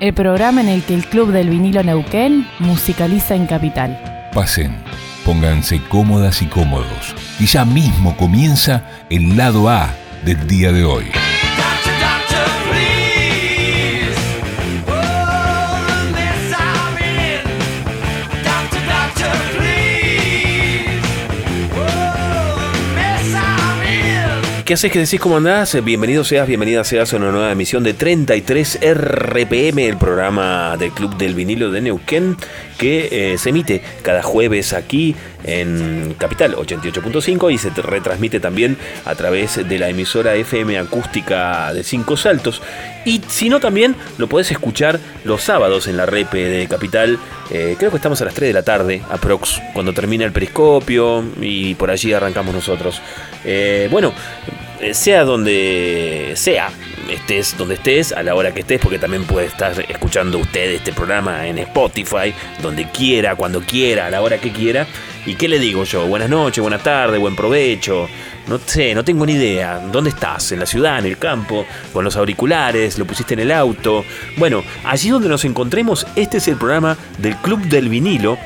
El programa en el que el Club del Vinilo Neuquén musicaliza en Capital. Pasen, pónganse cómodas y cómodos. Y ya mismo comienza el lado A del día de hoy. ¿Qué haces? ¿Qué decís? ¿Cómo andás? Bienvenido seas, bienvenida seas a una nueva emisión de 33 RPM, el programa del Club del Vinilo de Neuquén, que eh, se emite cada jueves aquí en Capital 88.5 y se retransmite también a través de la emisora FM acústica de Cinco Saltos. Y si no, también lo podés escuchar los sábados en la repe de Capital. Eh, creo que estamos a las 3 de la tarde, aprox, cuando termina el periscopio y por allí arrancamos nosotros. Eh, bueno, sea donde sea, estés donde estés, a la hora que estés, porque también puede estar escuchando usted este programa en Spotify, donde quiera, cuando quiera, a la hora que quiera. ¿Y qué le digo yo? Buenas noches, buenas tardes, buen provecho. No sé, no tengo ni idea. ¿Dónde estás? ¿En la ciudad, en el campo? ¿Con los auriculares? ¿Lo pusiste en el auto? Bueno, allí donde nos encontremos, este es el programa del Club del Vinilo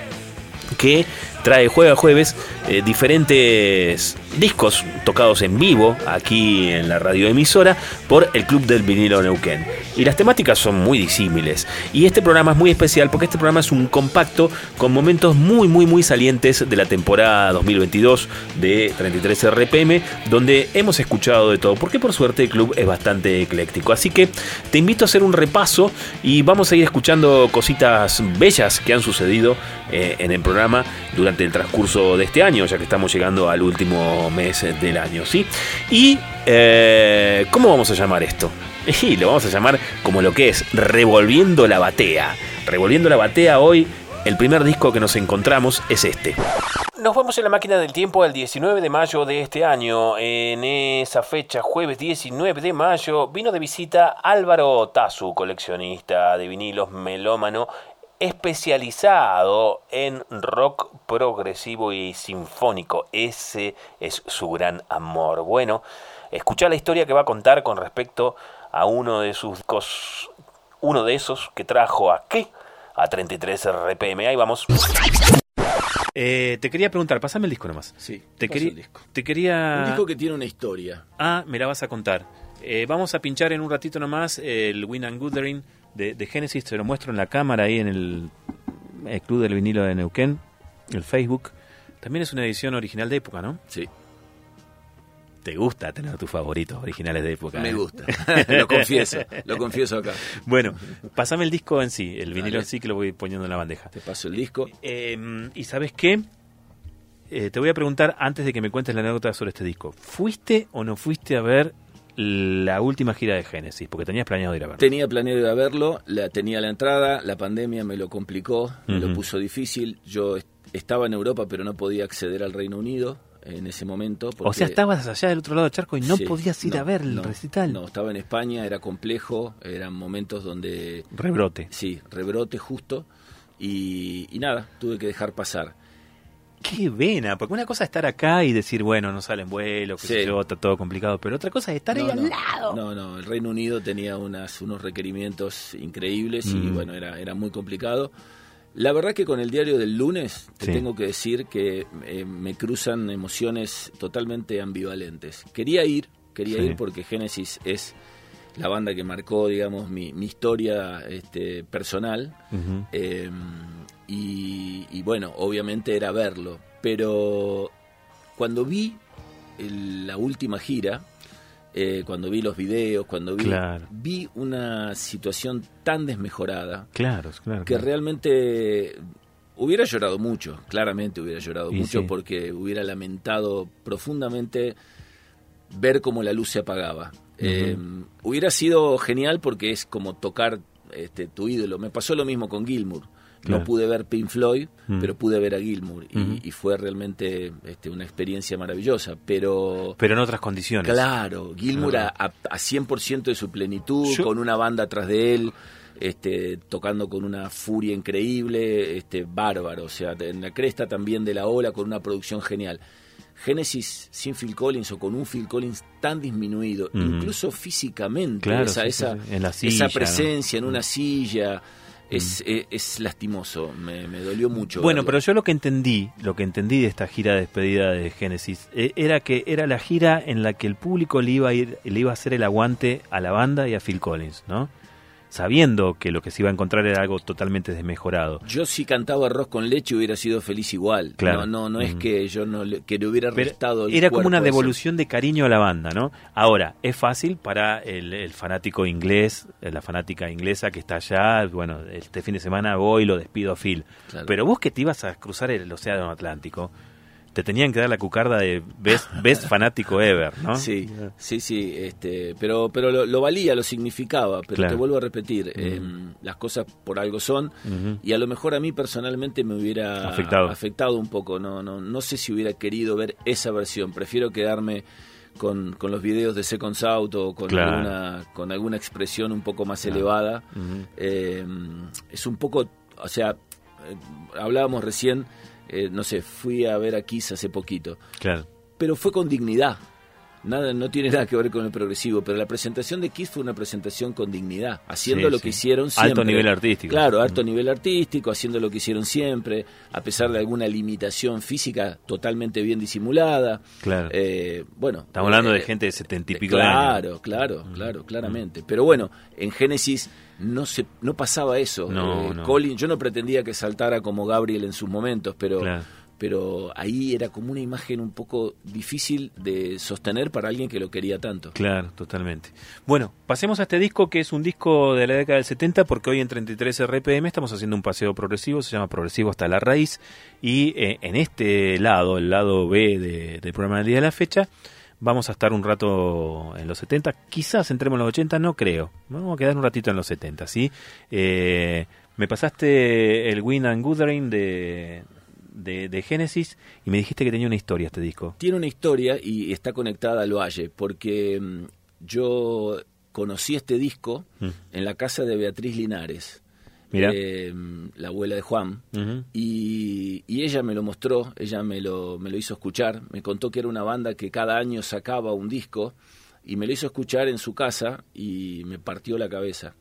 que trae jueves a jueves eh, diferentes discos tocados en vivo aquí en la radioemisora por el Club del Vinilo Neuquén. Y las temáticas son muy disímiles. Y este programa es muy especial porque este programa es un compacto con momentos muy, muy, muy salientes de la temporada 2022 de 33 RPM, donde hemos escuchado de todo, porque por suerte el club es bastante ecléctico. Así que te invito a hacer un repaso y vamos a ir escuchando cositas bellas que han sucedido eh, en el programa durante el transcurso de este año, ya que estamos llegando al último mes del año, ¿sí? Y, eh, ¿cómo vamos a llamar esto? Y lo vamos a llamar como lo que es, Revolviendo la Batea. Revolviendo la Batea hoy, el primer disco que nos encontramos es este. Nos vamos en la máquina del tiempo al 19 de mayo de este año. En esa fecha, jueves 19 de mayo, vino de visita Álvaro Tazu, coleccionista de vinilos melómano especializado en rock progresivo y sinfónico. Ese es su gran amor. Bueno, escucha la historia que va a contar con respecto a uno de sus discos, uno de esos que trajo aquí a 33 RPM. Ahí vamos. Eh, te quería preguntar, pasame el disco nomás. Sí, te, quería, el disco. te quería. Un disco que tiene una historia. Ah, me la vas a contar. Eh, vamos a pinchar en un ratito nomás el Win and Guthering de, de Genesis, te lo muestro en la cámara ahí en el, el Club del Vinilo de Neuquén, el Facebook. También es una edición original de época, ¿no? Sí. ¿Te gusta tener tus favoritos originales de época? Me eh? gusta, lo confieso, lo confieso acá. Bueno, pasame el disco en sí, el vinilo Dale. en sí que lo voy poniendo en la bandeja. Te paso el disco. Eh, ¿Y sabes qué? Eh, te voy a preguntar antes de que me cuentes la anécdota sobre este disco. ¿Fuiste o no fuiste a ver la última gira de Genesis? Porque tenías planeado ir a verlo. Tenía planeado ir a verlo, la, tenía la entrada, la pandemia me lo complicó, me lo puso difícil. Yo est- estaba en Europa, pero no podía acceder al Reino Unido en ese momento. o sea, porque- estabas allá del otro lado del charco y no Sí, podías ir no, a ver el no, recital. No, estaba en España, era complejo, eran momentos donde Rebrote. Sí, rebrote justo. Y, y nada, tuve que dejar pasar. Qué vena, porque una cosa es estar acá y decir, bueno, no salen vuelos, sé Sí. yo, está todo complicado, pero otra cosa es estar ahí No, al no, lado. No, no, el Reino Unido tenía unas, unos requerimientos increíbles y Mm. bueno, era, era muy complicado. La verdad que con el diario del lunes te Sí. tengo que decir que eh, me cruzan emociones totalmente ambivalentes. Quería ir, quería Sí. ir porque Genesis es la banda que marcó, digamos, mi, mi historia este, personal. Eh, y, y bueno, obviamente era verlo. Pero cuando vi el- la última gira, eh, cuando vi los videos, cuando vi, Claro. vi una situación tan desmejorada Claro, claro. que realmente hubiera llorado mucho, claramente hubiera llorado Y mucho sí. porque hubiera lamentado profundamente ver cómo la luz se apagaba. Eh, hubiera sido genial porque es como tocar este, tu ídolo. Me pasó lo mismo con Gilmour. No pude ver Pink Floyd, Mm. pero pude ver a Gilmour y, y fue realmente este, una experiencia maravillosa. Pero Pero en otras condiciones. Claro, Gilmour Claro. a, a- a 100% de su plenitud, Yo- con una banda atrás de él, este, tocando con una furia increíble, este, bárbaro, o sea, en la cresta también de la ola, con una producción genial. Genesis sin Phil Collins o con un Phil Collins tan disminuido, incluso físicamente, Claro, esa, sí, sí, esa, sí. En la esa silla, ¿no? presencia en una silla, es, es, es lastimoso, me, me dolió mucho. Bueno, verlo. pero yo lo que entendí, lo que entendí de esta gira de despedida de Genesis, eh, era que era la gira en la que el público le iba a ir, le iba a hacer el aguante a la banda y a Phil Collins, ¿no? Sabiendo que lo que se iba a encontrar era algo totalmente desmejorado. Yo si cantaba arroz con leche hubiera sido feliz igual. Claro. No, no, no es que yo no le, que le hubiera Pero restado el era como una ese. devolución de cariño a la banda, ¿no? Ahora, es fácil para el, el fanático inglés, eh, la fanática inglesa que está allá, bueno, este fin de semana voy y lo despido a Phil. Claro. Pero vos que te ibas a cruzar el océano Atlántico, te tenían que dar la cucarda de best, best fanático ever, ¿no? Sí, sí, sí, este, pero, pero lo, lo valía, lo significaba, pero Claro. te vuelvo a repetir, eh, las cosas por algo son y a lo mejor a mí personalmente me hubiera Afectado. afectado un poco, no, no, no sé si hubiera querido ver esa versión, prefiero quedarme con, con los videos de Second South o con, Claro. alguna, con alguna expresión un poco más elevada. Eh, es un poco, o sea, eh, hablábamos recién, eh, no sé, fui a ver a Kiss hace poquito, Claro. pero fue con dignidad. Nada, no tiene nada que ver con el progresivo, pero la presentación de Kiss fue una presentación con dignidad, haciendo Sí, lo sí. que hicieron siempre. Alto nivel artístico. Claro, alto nivel artístico, haciendo lo que hicieron siempre, a pesar de alguna limitación física totalmente bien disimulada. Claro. Eh, bueno, Estamos hablando de eh, gente de setenta y pico de años. Claro, claro, claro, claramente. Pero bueno, en Génesis no se no pasaba eso. No, Eh, no. Colin, yo no pretendía que saltara como Gabriel en sus momentos, pero Claro. pero ahí era como una imagen un poco difícil de sostener para alguien que lo quería tanto. Claro, totalmente. Bueno, pasemos a este disco que es un disco de la década del 70 porque hoy en 33 RPM estamos haciendo un paseo progresivo, se llama Progresivo hasta la raíz y eh, en este lado, el lado B de- del programa del día de la fecha, vamos a estar un rato en los 70, quizás entremos en los 80, no creo, vamos a quedar un ratito en los 70, ¿sí? Eh, me pasaste el Win and Guthrie de, de, de Genesis y me dijiste que tenía una historia este disco. Tiene una historia y está conectada al Valle, porque mm, yo conocí este disco Mm. en la casa de Beatriz Linares. Eh, la abuela de Juan. Y ella me lo mostró, ella me lo, me lo hizo escuchar, me contó que era una banda que cada año sacaba un disco y me lo hizo escuchar en su casa y me partió la cabeza.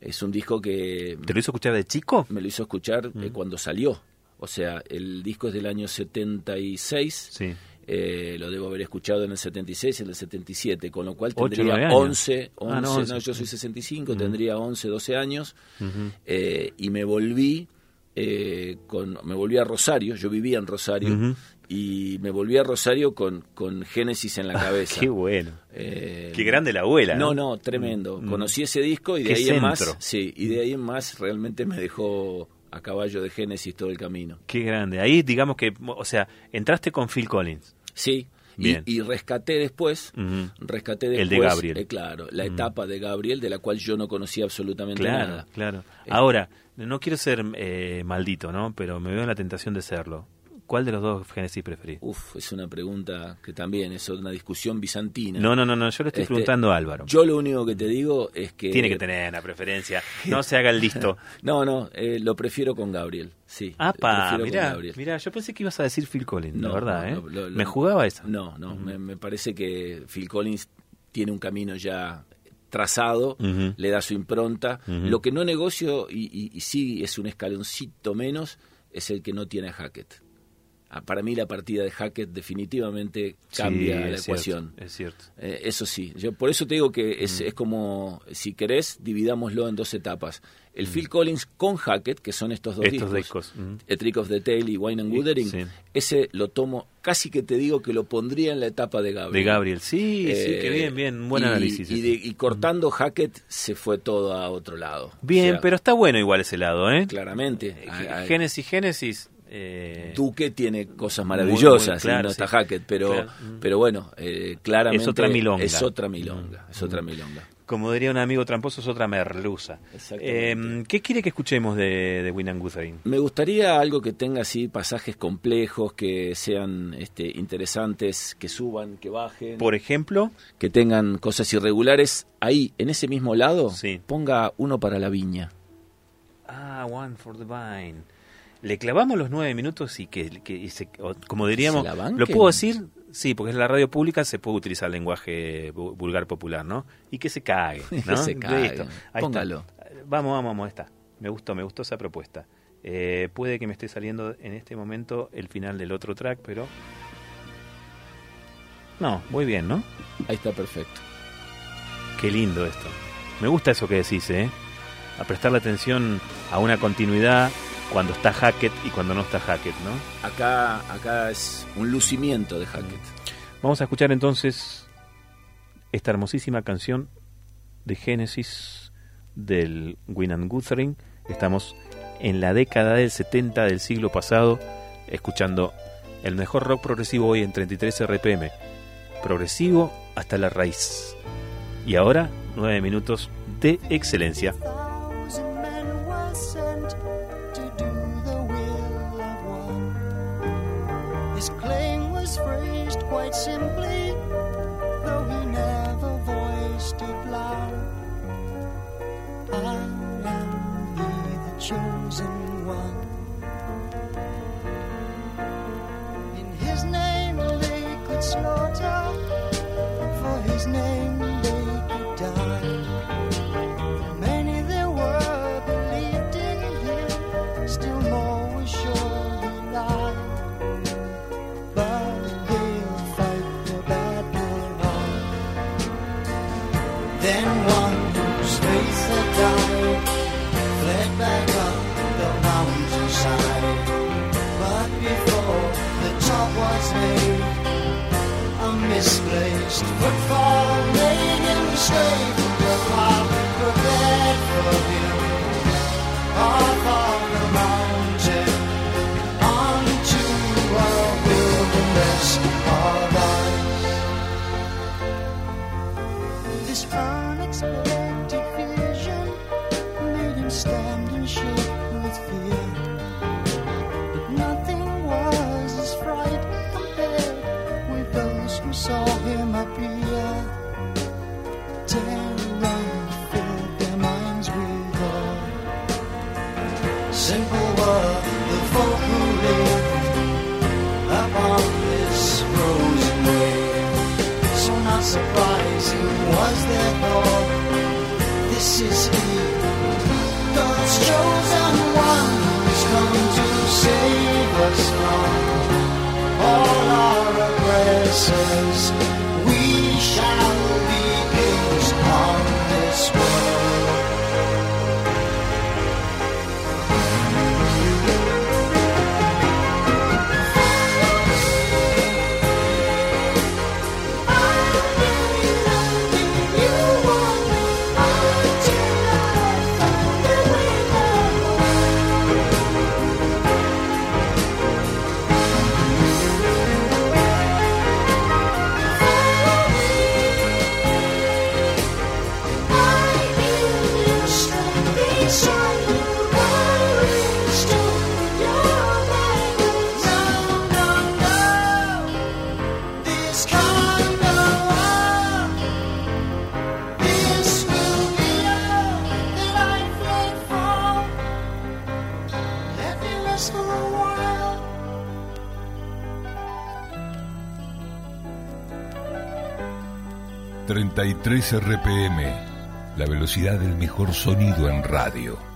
Es un disco que ¿Te lo hizo escuchar de chico? me lo hizo escuchar eh, cuando salió. O sea, el disco es del año 76, Sí. Eh, lo debo haber escuchado en el 76 y en el 77, con lo cual tendría nueve años. 11, 11 Ah, no, no, 11. yo soy 65, tendría 11, 12 años, Ujú. eh, y me volví eh, con me volví a Rosario, yo vivía en Rosario Ujú. y me volví a Rosario con, con Génesis en la cabeza. Qué bueno. Eh, Qué grande la abuela. no, No, no, tremendo. Mm. Conocí ese disco y de Qué ahí en más, centro. sí, y de ahí en más realmente me dejó a caballo de Génesis todo el camino. Qué grande. Ahí digamos que, o sea, entraste con Phil Collins. Sí, y, Bien. y rescaté después, rescaté El después, de Gabriel. eh, claro, la etapa de Gabriel de la cual yo no conocía absolutamente Claro, nada. claro. Eh, Ahora, no quiero ser eh, maldito, ¿no? Pero me veo en la tentación de serlo. ¿Cuál de los dos Genesis preferís? Uf, es una pregunta que también es una discusión bizantina. No, no, no, no, yo le estoy Este, preguntando a Álvaro. Yo lo único que te digo es que... Tiene que tener una preferencia. No se haga el listo. No, no, eh, lo prefiero con Gabriel, sí. Prefiero con mirá, Gabriel. mirá, yo pensé que ibas a decir Phil Collins, la No, verdad, no, ¿eh? no, lo- lo- me jugaba esa. No, no, me, me parece que Phil Collins tiene un camino ya trazado, le da su impronta. Lo que no negocio, y, y- y sí es un escaloncito menos, es el que no tiene a Hackett. Para mí la partida de Hackett definitivamente cambia Sí, la es cierto, ecuación. es cierto. Eh, eso sí, yo por eso te digo que Mm. es, es como, si querés, dividámoslo en dos etapas. El Phil Collins con Hackett, que son estos dos Mm. Estos discos, discos. A Trick of the Tail y Wine and Wuthering, sí. ese lo tomo, casi que te digo que lo pondría en la etapa de Gabriel. De Gabriel. Sí, sí, Eh, que bien, bien. Buen y- análisis. Y, de- y cortando Hackett se fue todo a otro lado. Bien, O sea, pero está bueno igual ese lado, ¿eh? Claramente. Eh, Génesis, Génesis. Eh, Duque tiene cosas Muy, maravillosas, muy claro, y no está sí. Hackett, pero, Claro. pero bueno, eh, claramente Es otra milonga. Es otra milonga, es otra milonga. Como diría un amigo tramposo, es otra merluza. Eh, ¿Qué quiere que escuchemos de, de Winnan Guthrie? Me gustaría algo que tenga así pasajes complejos, que sean este, interesantes, que suban, que bajen, Por ejemplo, que tengan cosas irregulares. Ahí, en ese mismo lado, Sí. ponga uno para la viña. ah, One for the Vine. Le clavamos los nueve minutos y que, que y se- o como diríamos, ¿Se la lo puedo decir, sí, porque es la radio pública, se puede utilizar lenguaje vu- vulgar popular, ¿no? Y que se cague, ¿no? Que se cague. Listo. Ahí Póngalo. está. Vamos, vamos, vamos, está. Me gustó, me gustó esa propuesta. Eh, puede que me esté saliendo en este momento el final del otro track, pero... No, muy bien, ¿no? Ahí está perfecto. Qué lindo esto. Me gusta eso que decís, ¿eh? A prestarle atención a una continuidad cuando está Hackett y cuando no está Hackett, ¿no? Acá, acá es un lucimiento de Hackett. Vamos a escuchar entonces esta hermosísima canción de Génesis del Winnan Guthrie. Estamos en la década del 70 del siglo pasado, escuchando el mejor rock progresivo hoy en 33 RPM. Progresivo hasta la raíz. Y ahora, nueve minutos de excelencia. His claim was phrased quite simply, though he never voiced it loud. I am the chosen one. ...33 RPM... ...la velocidad del mejor sonido en radio...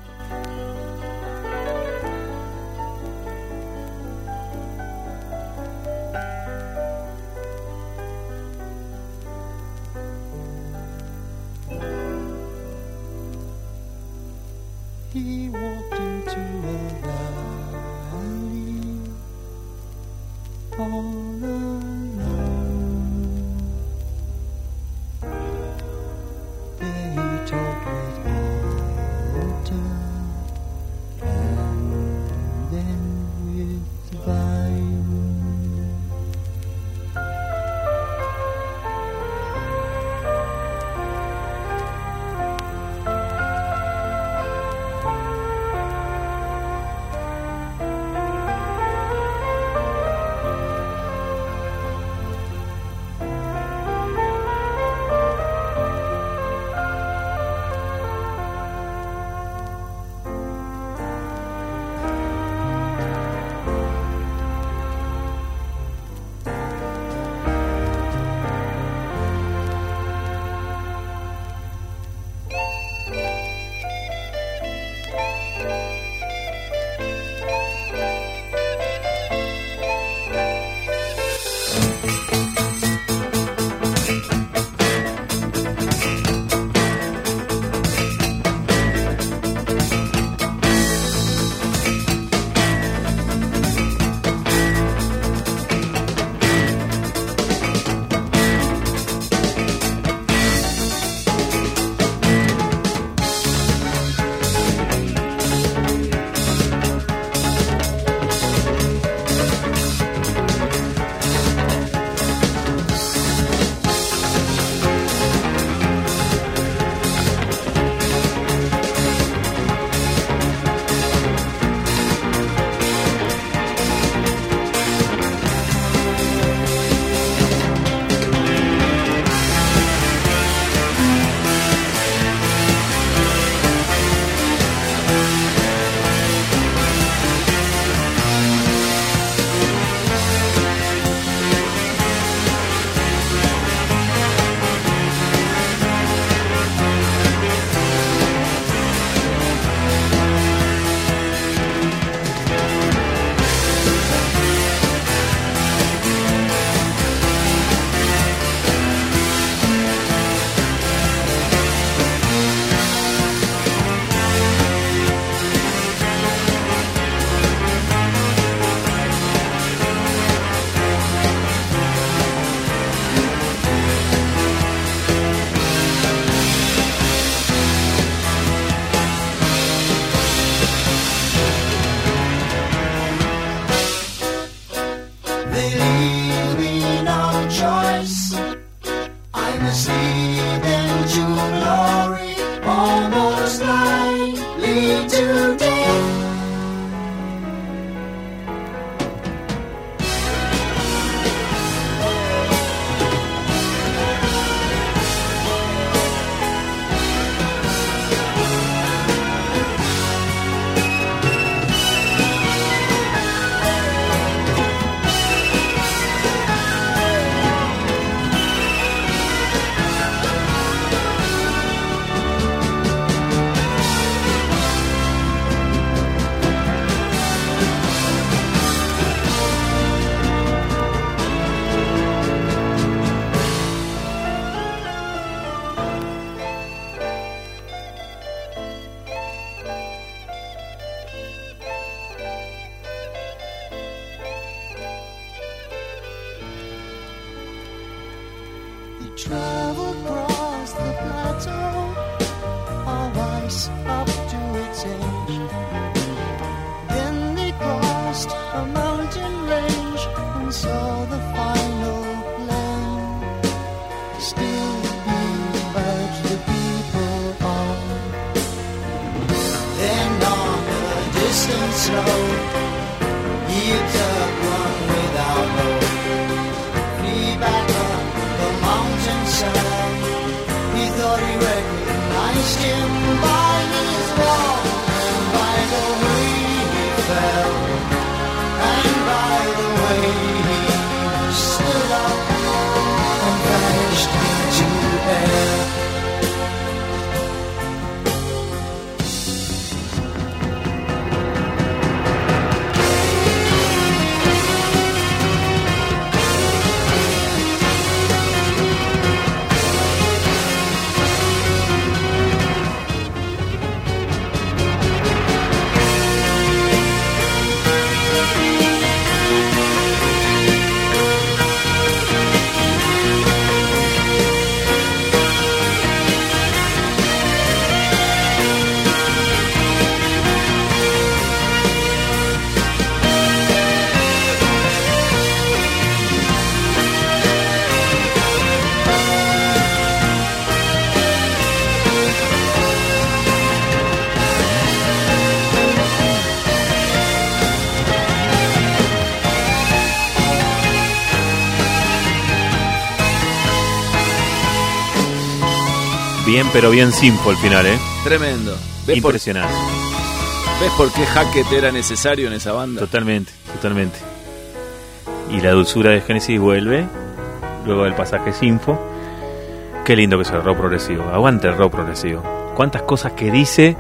Bien, pero bien simple el final, ¿eh? Tremendo. ¿Ves por, Impresionante. ¿Ves por qué Hackett era necesario en esa banda? Totalmente, totalmente. Y la dulzura de Genesis vuelve, luego del pasaje Sinfo. Qué lindo que es el rock progresivo. Aguante el rock progresivo. Cuántas cosas que dice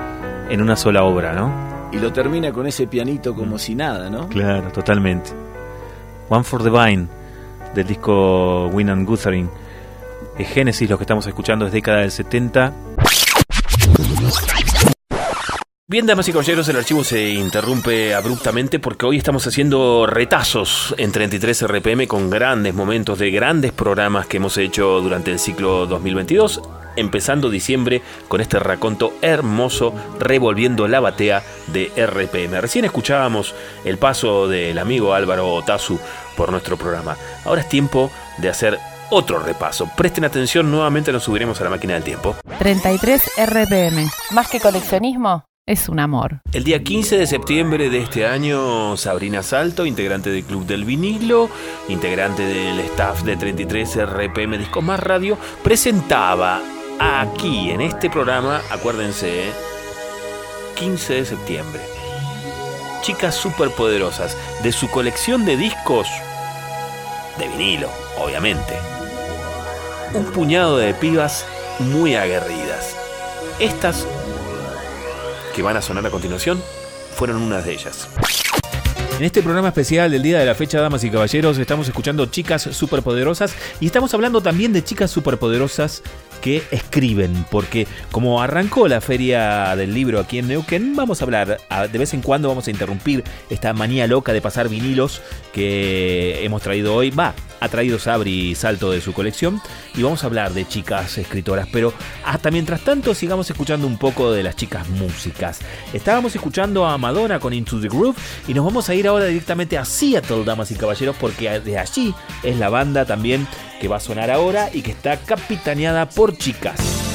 en una sola obra, ¿no? Y lo termina con ese pianito como si nada, ¿no? Claro, totalmente. One for the Vine, del disco Win and Guthering. Es Genesis, lo que estamos escuchando es década del 70. Bien, damas y caballeros, el archivo se interrumpe abruptamente porque hoy estamos haciendo retazos en 33 RPM con grandes momentos de grandes programas que hemos hecho durante el ciclo 2022, empezando diciembre con este raconto hermoso revolviendo la batea de RPM. Recién escuchábamos el paso del amigo Álvaro Otazu por nuestro programa. Ahora es tiempo de hacer otro repaso. Presten atención, nuevamente nos subiremos a la máquina del tiempo. 33 RPM. Más que coleccionismo, es un amor. El día 15 de septiembre de este año, Sabrina Salto, integrante del Club del Vinilo, integrante del staff de 33 RPM Discos Más Radio, presentaba aquí en este programa, acuérdense, ¿eh? 15 de septiembre, chicas superpoderosas de su colección de discos de vinilo, obviamente. Un puñado de pibas muy aguerridas. Estas que van a sonar a continuación fueron unas de ellas. En este programa especial del día de la fecha, damas y caballeros, estamos escuchando chicas superpoderosas y estamos hablando también de chicas superpoderosas que escriben, porque como arrancó la feria del libro aquí en Neuquén, vamos a hablar, de vez en cuando vamos a interrumpir esta manía loca de pasar vinilos que hemos traído hoy, va, ha traído Sabri Salto de su colección y vamos a hablar de chicas escritoras, pero hasta mientras tanto sigamos escuchando un poco de las chicas músicas. Estábamos escuchando a Madonna con Into the Groove y nos vamos a ir ahora directamente a Seattle, damas y caballeros, porque de allí es la banda también que va a sonar ahora y que está capitaneada por chicas.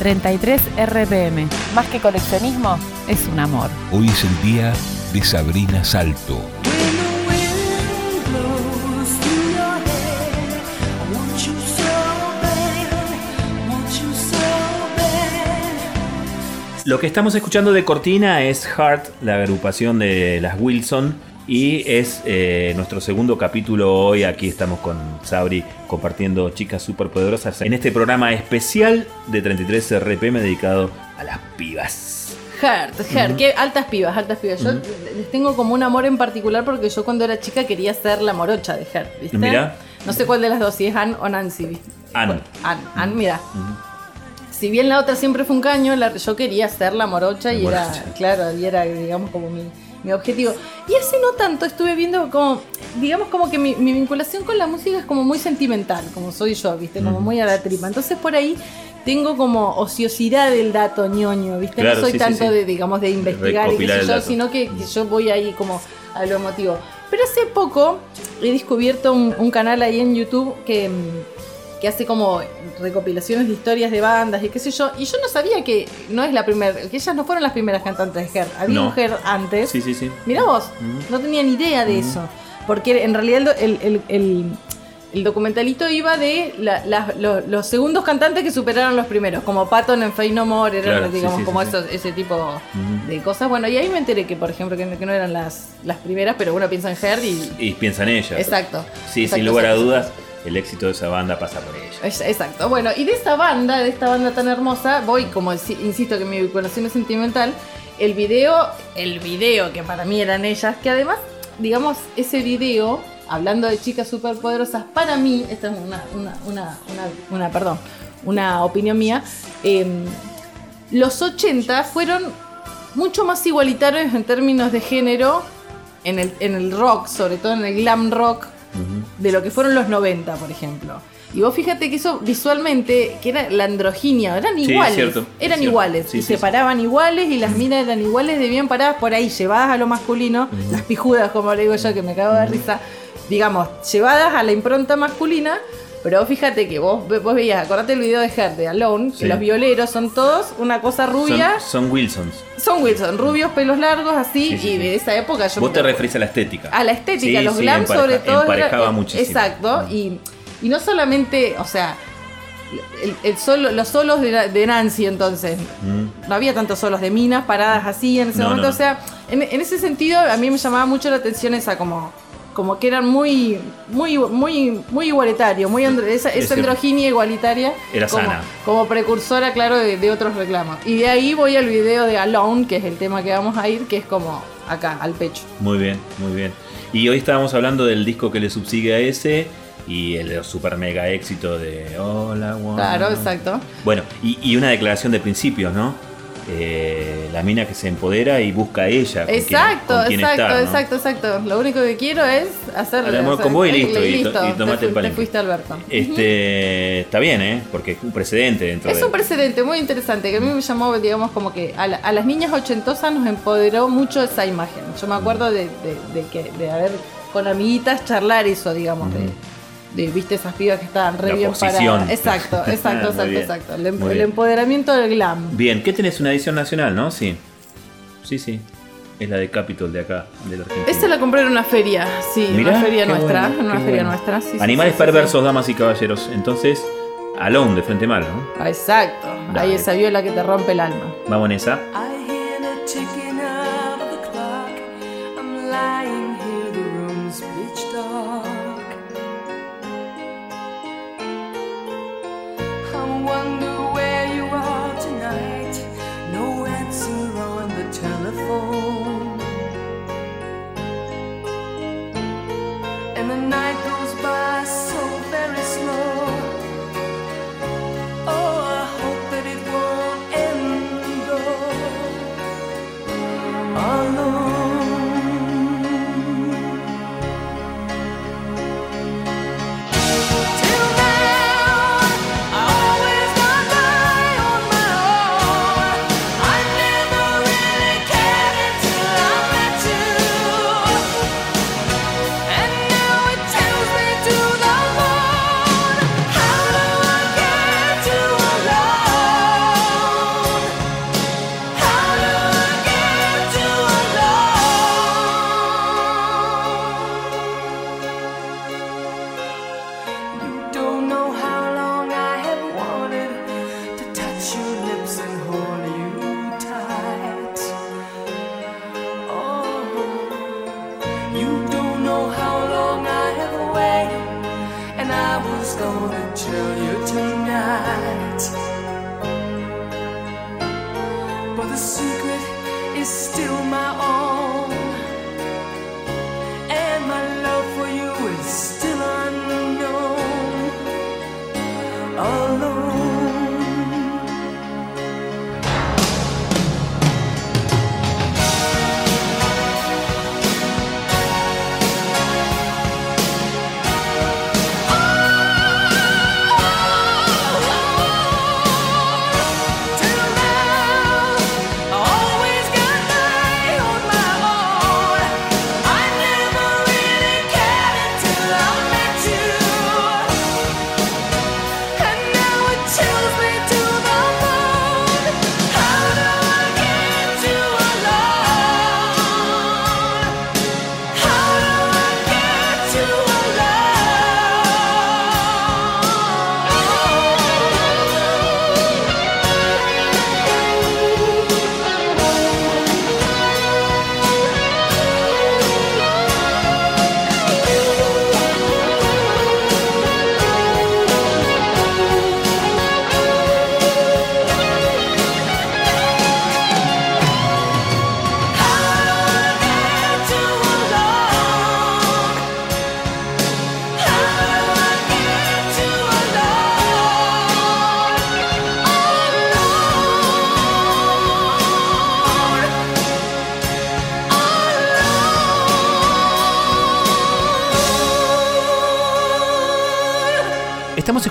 $33 RPM. Más que coleccionismo, es un amor. Hoy es el día de Sabrina Salto. Lo que estamos escuchando de cortina es Heart, la agrupación de las Wilson. Y es eh, nuestro segundo capítulo hoy. Aquí estamos con Sabri compartiendo chicas superpoderosas en este programa especial de 33 RPM dedicado a las pibas. Heart, Heart, qué altas pibas, altas pibas. Yo les tengo como un amor en particular porque yo cuando era chica quería ser la morocha de Heart, ¿viste? Mirá. No sé cuál de las dos, si es Anne o Nancy. Bueno, Anne, Anne, mira. si bien la otra siempre fue un caño, la- yo quería ser la morocha y era, claro, y era, digamos, como mi, mi objetivo. Y hace no tanto estuve viendo como, digamos, como que mi, mi vinculación con la música es como muy sentimental, como soy yo, ¿viste? Como muy a la tripa. Entonces por ahí tengo como ociosidad del dato ñoño, ¿viste? Claro, no soy sí, tanto sí. de, digamos, de investigar y qué sé yo, dato. sino que, que yo voy ahí como a lo emotivo. Pero hace poco he descubierto un, un canal ahí en YouTube que, mm, que hace como recopilaciones de historias de bandas y qué sé yo. Y yo no sabía que no es la primera, que ellas no fueron las primeras cantantes de Her. Había No. un Her antes. Sí, sí, sí. Mirá vos, no tenía ni idea de eso. Porque en realidad el, el- el- el documentalito iba de la- la- lo- los segundos cantantes que superaron los primeros, como Patton en Fey No More, eran, Claro, digamos, sí, como sí, esos- ese tipo de cosas. Bueno, y ahí me enteré que, por ejemplo, que, no- que no eran las, las primeras, pero uno piensa en Her y... Y piensa en ella. Exacto. Sí, exacto, sin lugar a dudas, el éxito de esa banda pasa por ella. Es- Exacto. Bueno, y de esta banda, de esta banda tan hermosa, voy, como si- insisto que mi vinculación es sentimental, el video, el video que para mí eran ellas, que además, digamos, ese video, hablando de chicas superpoderosas, para mí, esta es una, una, una, una, una- perdón, una opinión mía, eh, los 80 fueron mucho más igualitarios en términos de género en el, en el rock, sobre todo en el glam rock, de lo que fueron los 90, por ejemplo. Y vos fíjate que eso visualmente, que era la androginia, eran iguales. cierto, eran iguales. Sí, y sí, se paraban iguales y las minas eran iguales de bien paradas por ahí, llevadas a lo masculino, las pijudas, como le digo yo, que me cago de risa, digamos, llevadas a la impronta masculina. Pero fíjate que vos, vos veías, acordate el video de Her de Alone, Sí. que los violeros son todos una cosa rubia. Son, son Wilsons. Son Wilson, rubios, pelos largos, así, Sí, sí, y de esa época yo... Vos te referís a la estética. a la estética, los glam sobre todo. era- Emparejaba eh, muchísimo. Exacto, y, y no solamente, o sea, el, el solo, los solos de, Nancy entonces, Mm. no había tantos solos de minas paradas así en ese No, momento, no. o sea, en, en ese sentido a mí me llamaba mucho la atención esa como... Como que eran muy, muy, muy, muy igualitario, muy andro- esa, es esa androginia igualitaria Era como, sana. como precursora, claro, de, de otros reclamos. Y de ahí voy al video de Alone, que es el tema que vamos a ir, que es como acá, al pecho. Muy bien, muy bien. Y hoy estábamos hablando del disco que le subsigue a ese y el super mega éxito de Hola. Claro, exacto. Bueno, y, y una declaración de principios, ¿no? Eh, la mina que se empodera y busca a ella. con quien- Exacto, con quien exacto, estar, ¿no? exacto, exacto. Lo único que quiero es hacer Al amor con vos y listo, y to- y tomate te, el te fuiste Alberto. Este, está bien, ¿eh? Porque es un precedente dentro Es de un precedente muy interesante que a mí me llamó, digamos, como que a, la- a las niñas ochentosas nos empoderó mucho esa imagen. Yo me acuerdo de, de- de que, de haber con amiguitas charlar eso, digamos, de, de, viste esas pibas que estaban re La bien posición. paradas. Exacto, exacto, exacto, exacto. El, em- el empoderamiento del glam. Bien, ¿qué tenés? Una edición nacional, ¿no? Sí. Sí, sí. Es la de Capitol de acá, de la Argentina. Esa la compré en una feria, sí, en Mirá, una feria nuestra, bueno, en una feria bueno. nuestra. sí, Animales sí, sí, sí. perversos, damas y caballeros. Entonces, Alone de frente mal, ¿no? Exacto, Dale. ahí esa viola que te rompe el alma. Vamos en esa.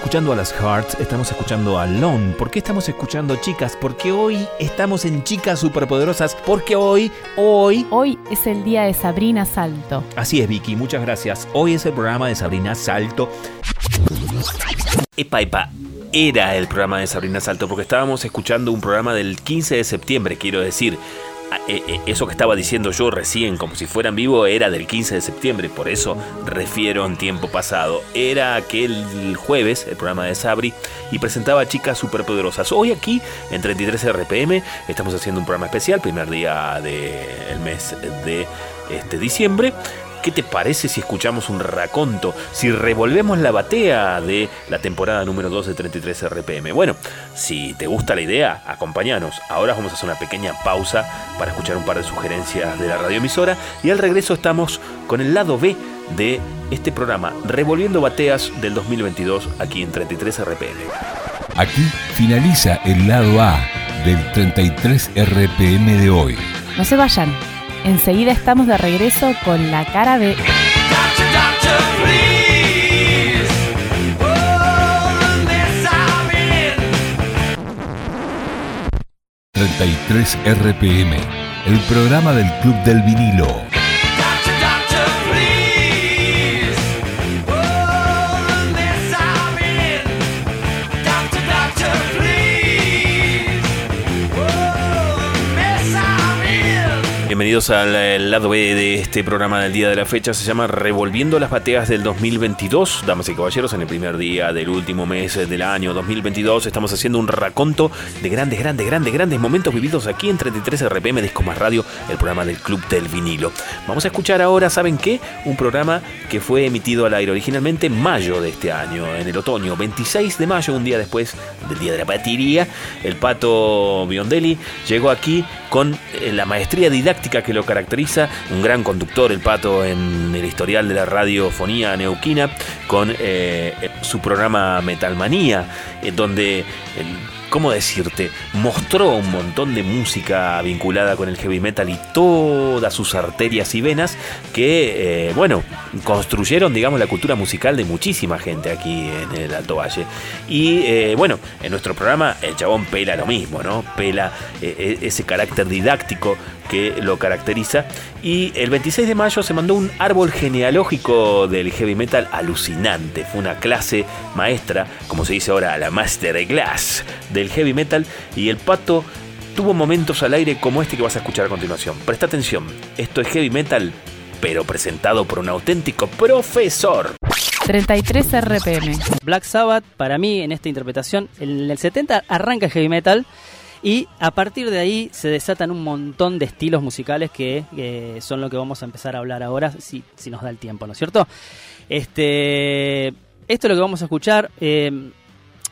Escuchando a las Hearts, estamos escuchando a Lone. ¿Por qué estamos escuchando chicas? Porque hoy estamos en Chicas Superpoderosas. Porque hoy, hoy... Hoy es el día de Sabrina Salto. Así es, Vicky, muchas gracias. Hoy es el programa de Sabrina Salto. Epa, epa. Era el programa de Sabrina Salto porque estábamos escuchando un programa del 15 de septiembre, quiero decir. Eh, eh, Eso que estaba diciendo yo recién, como si fuera en vivo, era del 15 de septiembre, por eso refiero en tiempo pasado. Era aquel jueves, el programa de Sabri, y presentaba chicas superpoderosas. Hoy aquí, en 33 RPM, estamos haciendo un programa especial, primer día del mes de este, diciembre. ¿Qué te parece si escuchamos un raconto? Si revolvemos la batea de la temporada número 2 de 33 RPM. Bueno, si te gusta la idea, acompáñanos. Ahora vamos a hacer una pequeña pausa para escuchar un par de sugerencias de la radioemisora. Y al regreso estamos con el lado B de este programa, Revolviendo Bateas del 2022, aquí en 33 RPM. Aquí finaliza el lado A del 33 RPM de hoy. No se vayan. Enseguida estamos de regreso con la cara in. 33 RPM, el programa del Club del Vinilo. Bienvenidos al lado B de este programa del día de la fecha. Se llama Revolviendo las bateas del 2022. Damas y caballeros, en el primer día del último mes del año 2022 estamos haciendo un raconto de grandes, grandes, grandes, grandes momentos vividos aquí en 33 RPM Disco Más Radio, el programa del Club del Vinilo. Vamos a escuchar ahora, ¿saben qué? Un programa que fue emitido al aire originalmente en mayo de este año, en el otoño, 26 de mayo, un día después del Día de la Batería. El pato Biondelli llegó aquí con eh, la maestría didáctica que lo caracteriza, un gran conductor el pato en el historial de la radiofonía neuquina, con eh, su programa Metalmanía, eh, donde... el- ¿Cómo decirte? Mostró un montón de música vinculada con el heavy metal y todas sus arterias y venas que, eh, bueno, construyeron, digamos, la cultura musical de muchísima gente aquí en el Alto Valle. Y, eh, bueno, en nuestro programa el chabón pela lo mismo, ¿no? Pela eh, eh, ese carácter didáctico que lo caracteriza. Y el 26 de mayo se mandó un árbol genealógico del heavy metal alucinante. Fue una clase maestra, como se dice ahora, la masterclass del heavy metal. Y el pato tuvo momentos al aire como este que vas a escuchar a continuación. Presta atención, esto es heavy metal, pero presentado por un auténtico profesor. 33 RPM. Black Sabbath, para mí, en esta interpretación, en el 70 arranca el heavy metal y a partir de ahí se desatan un montón de estilos musicales que eh, son lo que vamos a empezar a hablar ahora, si, si nos da el tiempo, ¿no es cierto? Este, esto es lo que vamos a escuchar. eh,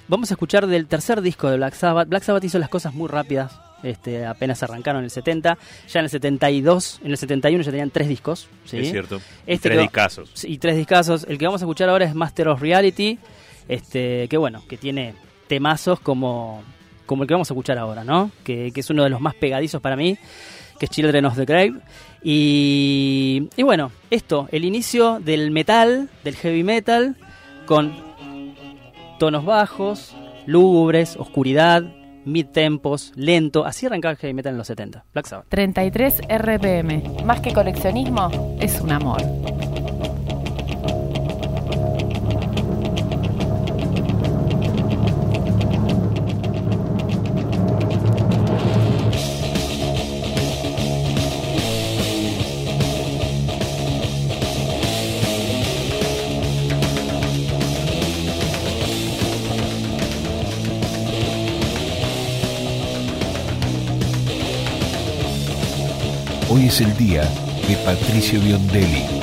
vamos a escuchar del tercer disco de Black Sabbath. Black Sabbath hizo las cosas muy rápidas. Este, apenas arrancaron en el 70, ya en el 72, en el 71 ya tenían tres discos. ¿sí? Es cierto. Este Tres discazos. y tres discazos. El que vamos a escuchar ahora es Master of Reality, este, que bueno, que tiene temazos como, como el que vamos a escuchar ahora, ¿no? Que, que es uno de los más pegadizos para mí, que es Children of the Grave. Y, y bueno, esto, el inicio del metal, del heavy metal, con tonos bajos, lúgubres, oscuridad, mid tempos, lento. Así arrancaba el heavy metal en los 70. Black Sabbath. 33 RPM. Más que coleccionismo, es un amor. Hoy es el día de Patricio Biondelli.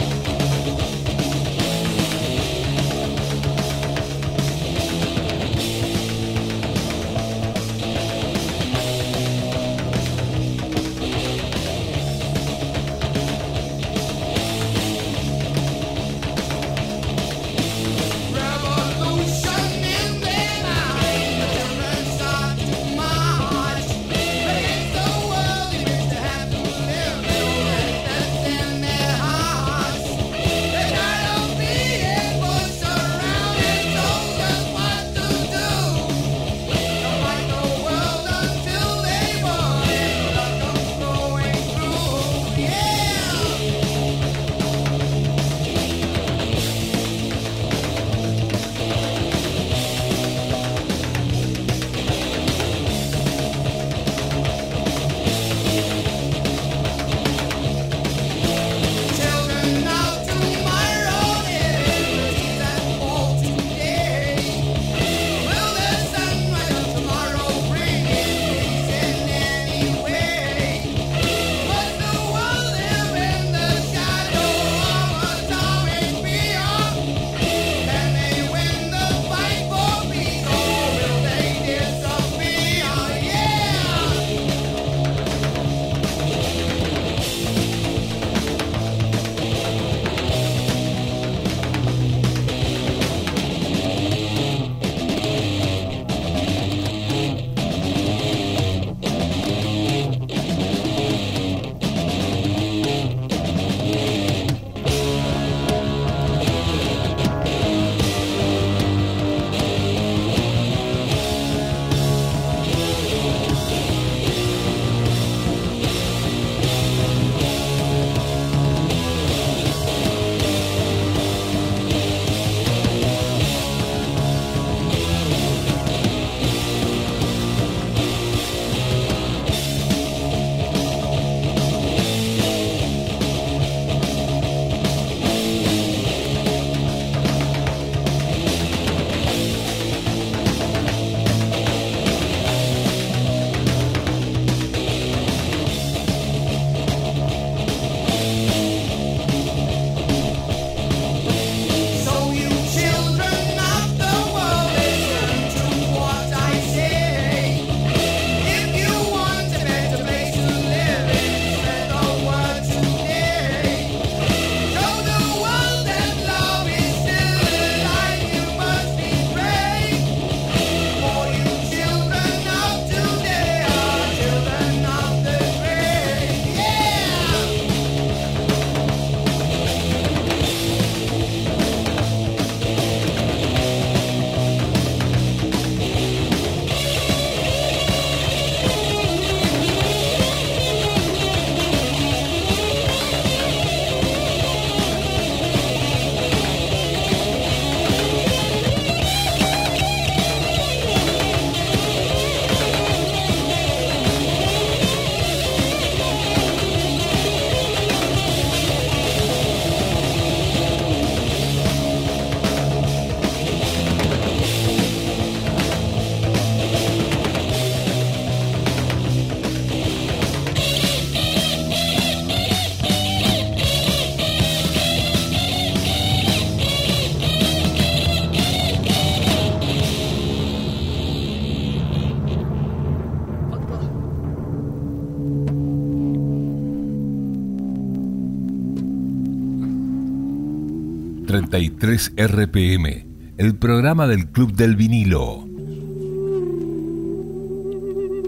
33 RPM, el programa del Club del Vinilo.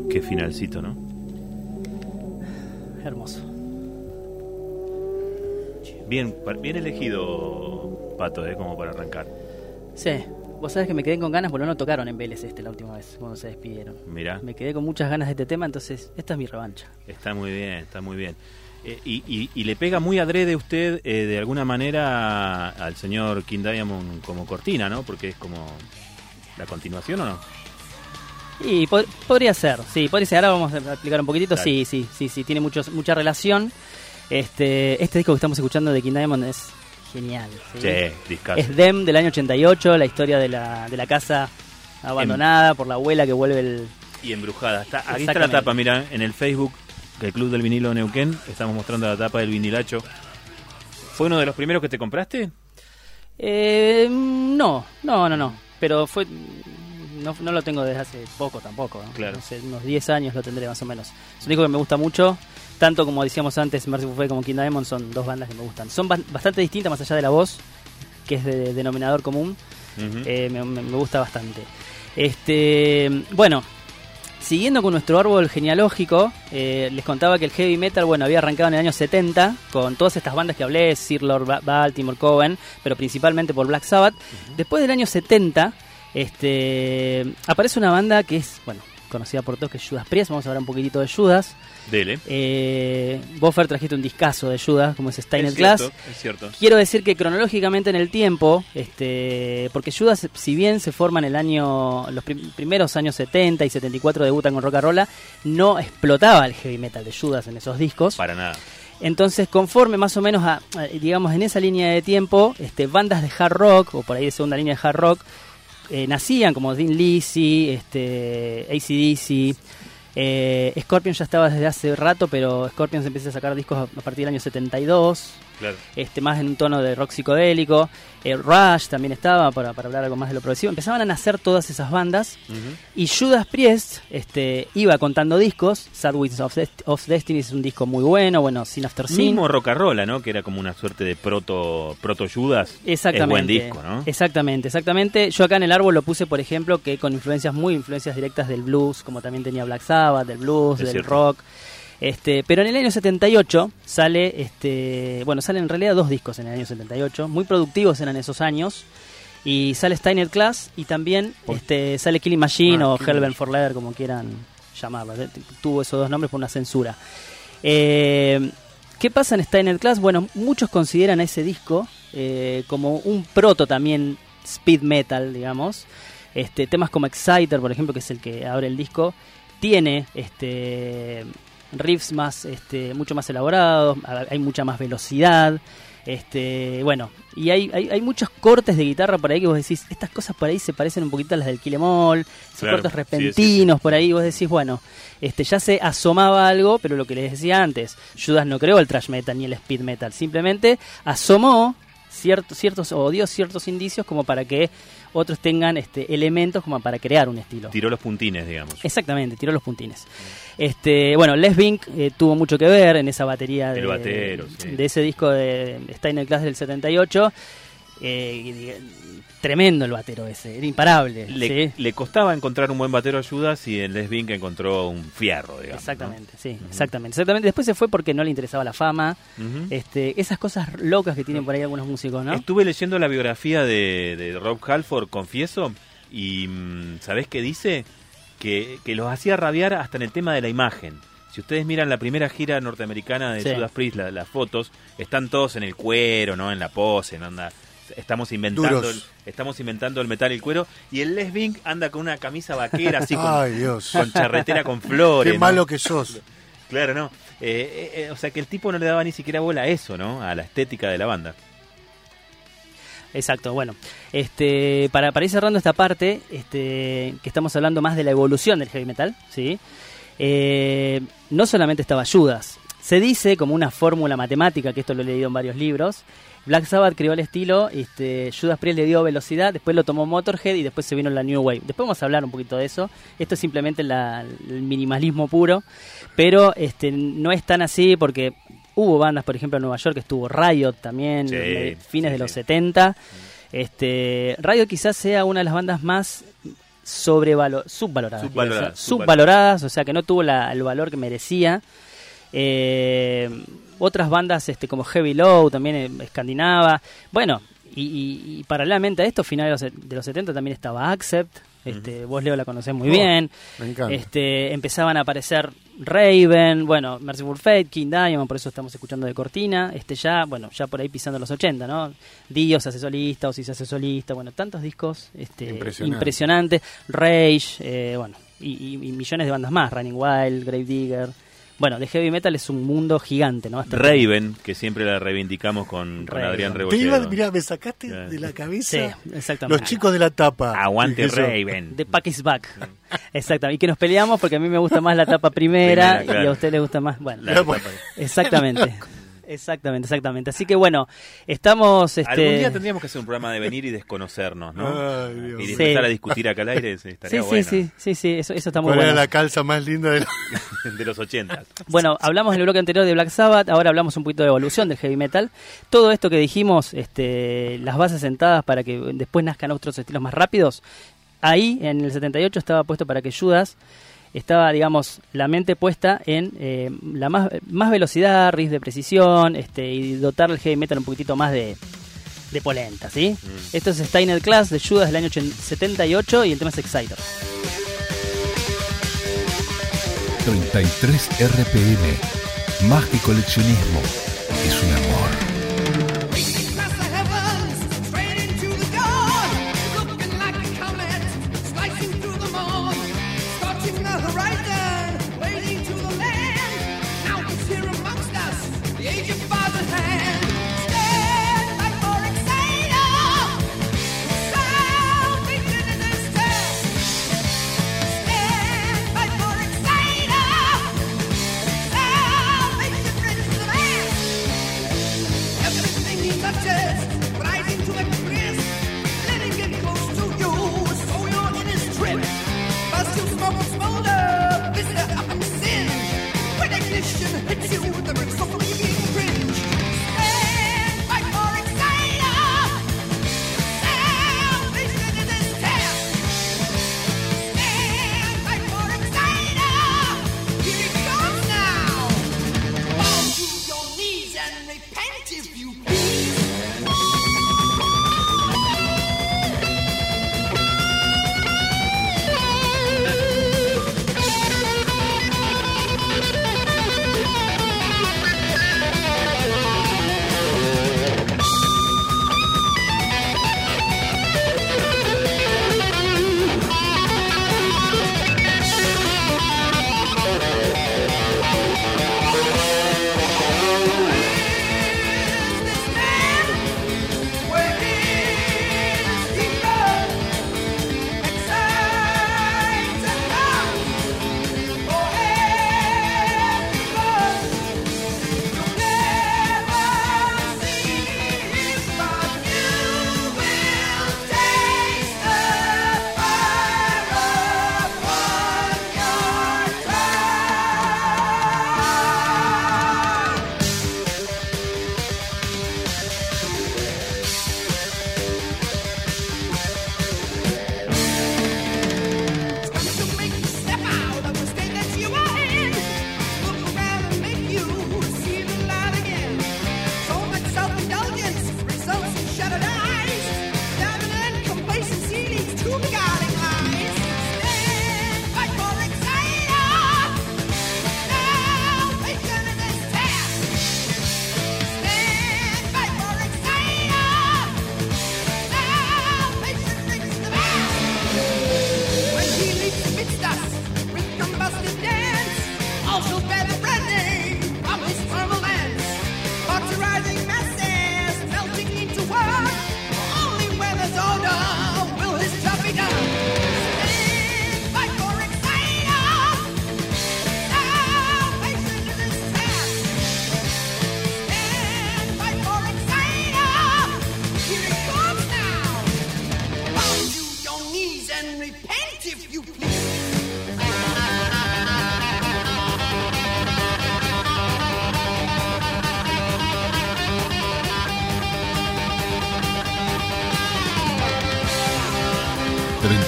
Qué finalcito, ¿no? Hermoso. Bien, bien elegido, Pato, ¿eh? Como para arrancar. Sí, vos sabés que me quedé con ganas porque no tocaron en Vélez este la última vez, cuando se despidieron. Mirá, Me quedé con muchas ganas de este tema, entonces esta es mi revancha. está muy bien, está muy bien. Eh, y, y- y le pega muy adrede usted, eh, de alguna manera, al señor King Diamond como cortina, ¿no? Porque es como la continuación, ¿o no? Y po- podría ser, sí, podría ser. Ahora vamos a explicar un poquitito. Sí, sí, sí, sí, tiene muchos, mucha relación. Este, este disco que estamos escuchando de King Diamond es genial. ¿sí? Discazo. Es Dem del año 88, la historia de la, de la casa abandonada por la abuela que vuelve el... Y embrujada. Está, aquí está la tapa, mira, en el Facebook del Club del Vinilo Neuquén. Estamos mostrando la tapa del vinilacho. ¿Fue uno de los primeros que te compraste? Eh, no, no, no, no. Pero fue... No, no lo tengo desde hace poco tampoco. ¿no? Claro. Hace unos 10 años lo tendré más o menos. Es un disco que me gusta mucho. Tanto como decíamos antes, Merciful Fate como King Diamond son dos bandas que me gustan. Son ba- bastante distintas más allá de la voz, que es de denominador común. Eh, me, gusta bastante. Este, bueno, siguiendo con nuestro árbol genealógico, eh, les contaba que el heavy metal, bueno, había arrancado en el año 70 con todas estas bandas que hablé, Sir Lord Ba- Baltimore, Cohen, pero principalmente por Black Sabbath. Después del año 70, este, aparece una banda que es, bueno, conocida por todos, que es Judas Priest. Vamos a hablar un poquitito de Judas. Dele. Eh, vos, Fer, trajiste un discazo de Judas, como es Steiner Glass. es cierto. Quiero decir que cronológicamente en el tiempo, este, porque Judas, si bien se forma en el año, los prim- primeros años 70 y 74 debutan con Rock and Roll, no explotaba el heavy metal de Judas en esos discos. Para nada. Entonces, conforme más o menos a, a, digamos, en esa línea de tiempo, este, bandas de hard rock, o por ahí de segunda línea de hard rock, eh, nacían como Dean Lisi, este, ACDC. Eh, Scorpions ya estaba desde hace rato, pero Scorpions empieza a sacar discos a partir del año 72 Claro. este, más en un tono de rock psicodélico. Eh, Rush también estaba, para, para hablar algo más de lo progresivo. Empezaban a nacer todas esas bandas. Y Judas Priest este, iba contando discos. Sad Wings of, Dest- of Destiny es un disco muy bueno. Bueno, Sin After Sin. Mismo Rocarola, ¿no? Que era como una suerte de proto, proto Judas. Exactamente. Es buen disco, ¿no? Exactamente, exactamente. Yo acá en el árbol lo puse, por ejemplo, que con influencias muy influencias directas del blues, como también tenía Black Sabbath, del blues, Es del cierto. rock. Este, pero en el año 78 sale, este, bueno, salen en realidad dos discos en el año 78, muy productivos eran esos años. Y sale Steiner Class y también este, sale Killing Machine Ah, o Hellbent for Leather, como quieran llamarlo. Tuvo esos dos nombres por una censura. Eh, ¿Qué pasa en Steiner Class? Bueno, muchos consideran a ese disco eh, como un proto también speed metal, digamos. Este, temas como Exciter, por ejemplo, que es el que abre el disco, tiene este, riffs más, este, mucho más elaborados, hay mucha más velocidad. Este, bueno, y hay, hay, hay muchos cortes de guitarra por ahí que vos decís, estas cosas por ahí se parecen un poquito a las del Em All, esos Claro, cortes sí, repentinos por ahí, vos decís, bueno, este ya se asomaba algo, pero lo que les decía antes, Judas no creó el thrash metal ni el speed metal, simplemente asomó ciertos, ciertos o dio ciertos indicios como para que otros tengan este elementos como para crear un estilo. Tiró los puntines, digamos. Exactamente, tiró los puntines. Este, bueno, Les Bink eh, tuvo mucho que ver en esa batería de, El batero, sí. de ese disco de Steiner Class del 78. Eh, tremendo el batero ese, era imparable. Le, ¿sí? le costaba encontrar un buen batero a Judas y en Les Bink encontró un fierro, digamos. Exactamente, sí, exactamente, exactamente. Después se fue porque no le interesaba la fama, este, esas cosas locas que tienen por ahí algunos músicos, ¿no? Estuve leyendo la biografía de, de Rob Halford, confieso, y mm, ¿sabés qué dice? Que, que los hacía rabiar hasta en el tema de la imagen. Si ustedes miran la primera gira norteamericana de Sí. Judas Priest, la- las fotos, están todos en el cuero, ¿no? En la pose, ¿no? Anda, estamos inventando el, estamos inventando el metal y el cuero y el Les Bink anda con una camisa vaquera así con, Ay, Dios. con charretera con flores Qué ¿no? malo que sos. claro no Eh, eh, eh, o sea que el tipo no le daba ni siquiera bola a eso no a la estética de la banda Exacto, bueno, este, para, para ir cerrando esta parte, este, que estamos hablando más de la evolución del heavy metal, ¿sí? Eh, no solamente estaba Judas, se dice como una fórmula matemática, que esto lo he leído en varios libros, Black Sabbath creó el estilo, este, Judas Priest le dio velocidad, después lo tomó Motorhead y después se vino la New Wave. Después vamos a hablar un poquito de eso. Esto es simplemente el minimalismo puro, pero este, no es tan así porque Hubo bandas, por ejemplo, en Nueva York estuvo Riot también, Sí, eh, fines sí, de los sí. 70. Este, Riot quizás sea una de las bandas más sobrevalo- subvaloradas, Subvaloradas, o sea que no tuvo la- el valor que merecía. Eh, otras bandas este, como Heavy Low, también eh, escandinava. Bueno, y, y- y paralelamente a esto, finales de los, de los 70 también estaba Accept. Este, Vos, Leo, la conocés muy Oh, bien. me encanta. Este, empezaban a aparecer Raven, bueno, Merciful Fate, King Diamond, por eso estamos escuchando de Cortina. Este ya, bueno, ya por ahí pisando los 80, ¿no? Dio se hace solista, Ozzy se hace solista, bueno, tantos discos este, Impresionante. impresionantes. Rage, eh, bueno, y, y- y millones de bandas más, Running Wild, Grave Digger. Bueno, de heavy metal es un mundo gigante, ¿no? Hasta- Raven, que siempre la reivindicamos con, con. Adrián iba, mirá, me sacaste Ya. de la Sí, cabeza exactamente. los chicos de la tapa. Aguante. Raven. The Pack is Back. Exactamente. Y que nos peleamos porque a mí me gusta más la tapa primera, Primera, claro. y a usted le gusta más. Bueno, La- exactamente. Exactamente, exactamente. Así que bueno, estamos. Este... Algún día tendríamos que hacer un programa de venir y desconocernos, ¿no? Ay, Dios. y Sí. empezar a discutir acá al aire, sí, estaría Sí, bueno. sí, sí, sí, sí, eso, eso está muy ¿Cuál bueno. era la calza más linda de la... de los 80. Bueno, hablamos en el bloque anterior de Black Sabbath, ahora hablamos un poquito de evolución del heavy metal. Todo esto que dijimos, este, las bases sentadas para que después nazcan otros estilos más rápidos, ahí en el 78 estaba puesto para que Judas estaba, digamos, la mente puesta en eh, la más, más velocidad, riff de precisión, este, y dotar el heavy metal un poquitito más de, de polenta, ¿sí? Esto es Steiner Class de Judas del año 80 78 y el tema es Exciter. 33 RPM. Más que coleccionismo, es un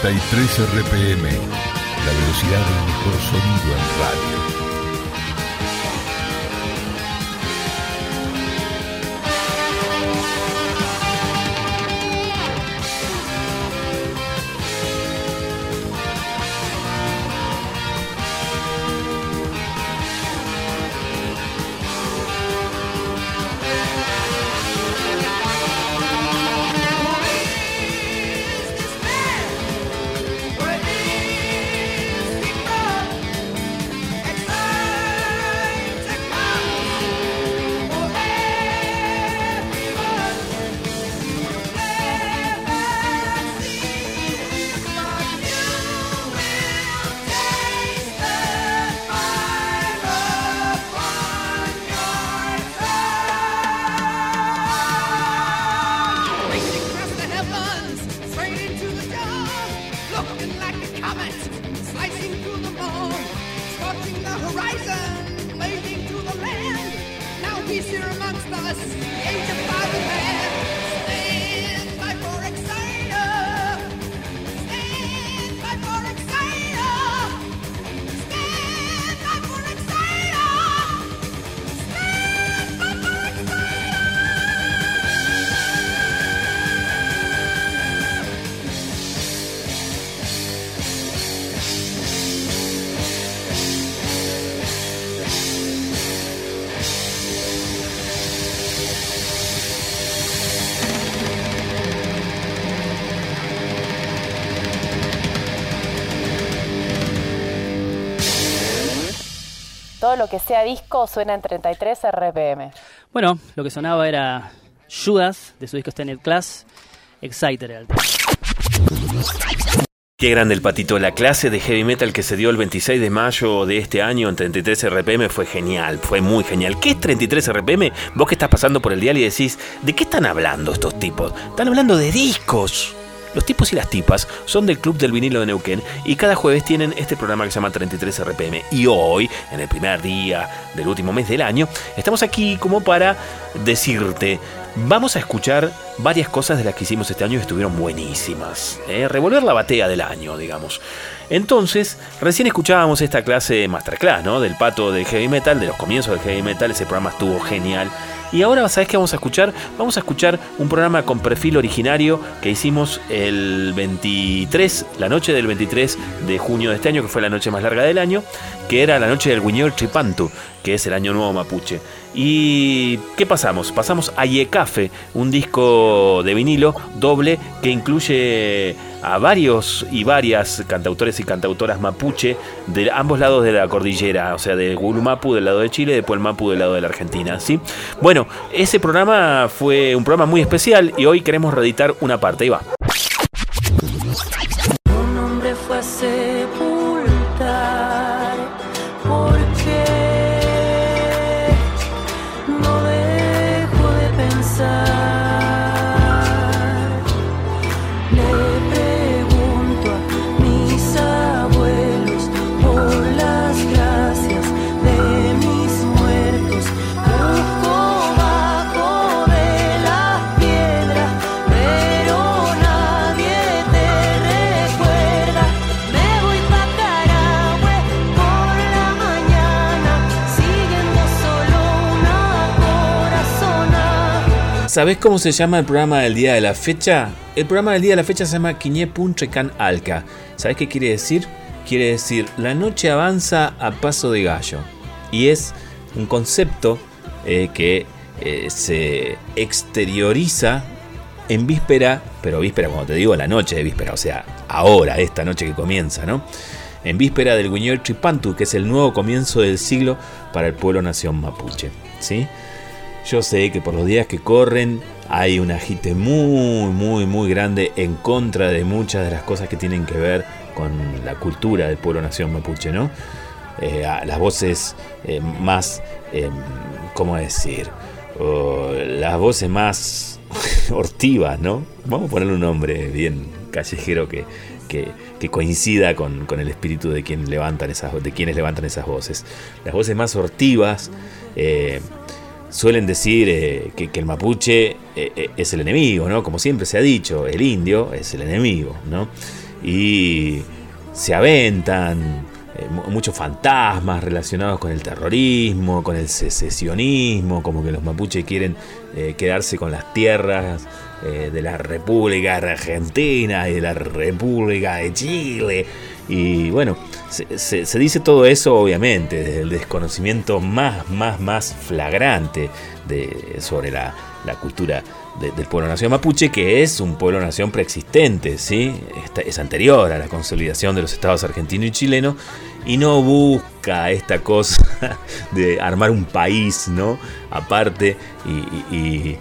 33 RPM, la velocidad del mejor sonido en radio. Todo lo que sea disco suena en 33 RPM. Bueno, lo que sonaba era Judas, de su disco Standard Class, Exciter era el tema. Qué grande el patito. La clase de heavy metal que se dio el 26 de mayo de este año en 33 RPM fue genial, fue muy genial. ¿Qué es 33 RPM? Vos que estás pasando por el dial y decís, ¿de qué están hablando estos tipos? Están hablando de discos. Los tipos y las tipas son del Club del Vinilo de Neuquén y cada jueves tienen este programa que se llama 33 RPM. Y hoy, en el primer día del último mes del año, estamos aquí como para decirte, vamos a escuchar varias cosas de las que hicimos este año que estuvieron buenísimas. ¿eh? Revolver la batea del año, digamos. Entonces, recién escuchábamos esta clase de masterclass, ¿no? Del pato del heavy metal, de los comienzos del heavy metal. Ese programa estuvo genial. Y ahora, ¿sabes qué vamos a escuchar? Vamos a escuchar un programa con perfil originario que hicimos el 23, la noche del 23 de junio de este año, que fue la noche más larga del año, que era la noche del Guiñol Tripantu, que es el año nuevo mapuche. ¿Y qué pasamos? Pasamos a Yecafe, un disco de vinilo doble que incluye a varios y varias cantautores y cantautoras mapuche de ambos lados de la cordillera, o sea, de Gulumapu del lado de Chile de Puelmapu del lado de la Argentina, ¿sí? Bueno, ese programa fue un programa muy especial y hoy queremos reeditar una parte, ahí va. ¿Sabés cómo se llama el programa del día de la fecha? El programa del día de la fecha se llama Quiñepun Trecan Alca. ¿Sabés qué quiere decir? Quiere decir la noche avanza a paso de gallo. Y es un concepto eh, que eh, se exterioriza en víspera, pero víspera, como te digo, la noche de víspera, o sea, ahora, esta noche que comienza, ¿no? En víspera del Guiñol Tripantu, que es el nuevo comienzo del siglo para el pueblo nación mapuche, ¿sí? Yo sé que por los días que corren hay un agite muy, muy, muy grande en contra de muchas de las cosas que tienen que ver con la cultura del pueblo nación mapuche, ¿no? Eh, a- las voces eh, más, eh, ¿cómo decir? Las voces más hortivas, ¿no? Vamos a ponerle un nombre bien callejero que, que, que coincida con, con el espíritu de, quien levantan esas, de quienes levantan esas voces. Las voces más hortivas eh, suelen decir eh, que, el mapuche eh, eh, es el enemigo, ¿no? Como siempre se ha dicho, el indio es el enemigo, ¿no? y se aventan eh, mu- muchos fantasmas relacionados con el terrorismo, con el secesionismo, como que los mapuches quieren eh, quedarse con las tierras de la República Argentina y de la República de Chile. Y bueno, se, se- dice todo eso obviamente desde el desconocimiento más, más, más flagrante de, sobre la, la cultura de- del pueblo nación mapuche, que es un pueblo nación preexistente, ¿sí? Es anterior a la consolidación de los estados argentino y chileno y no busca esta cosa de armar un país, ¿no? Aparte y, y-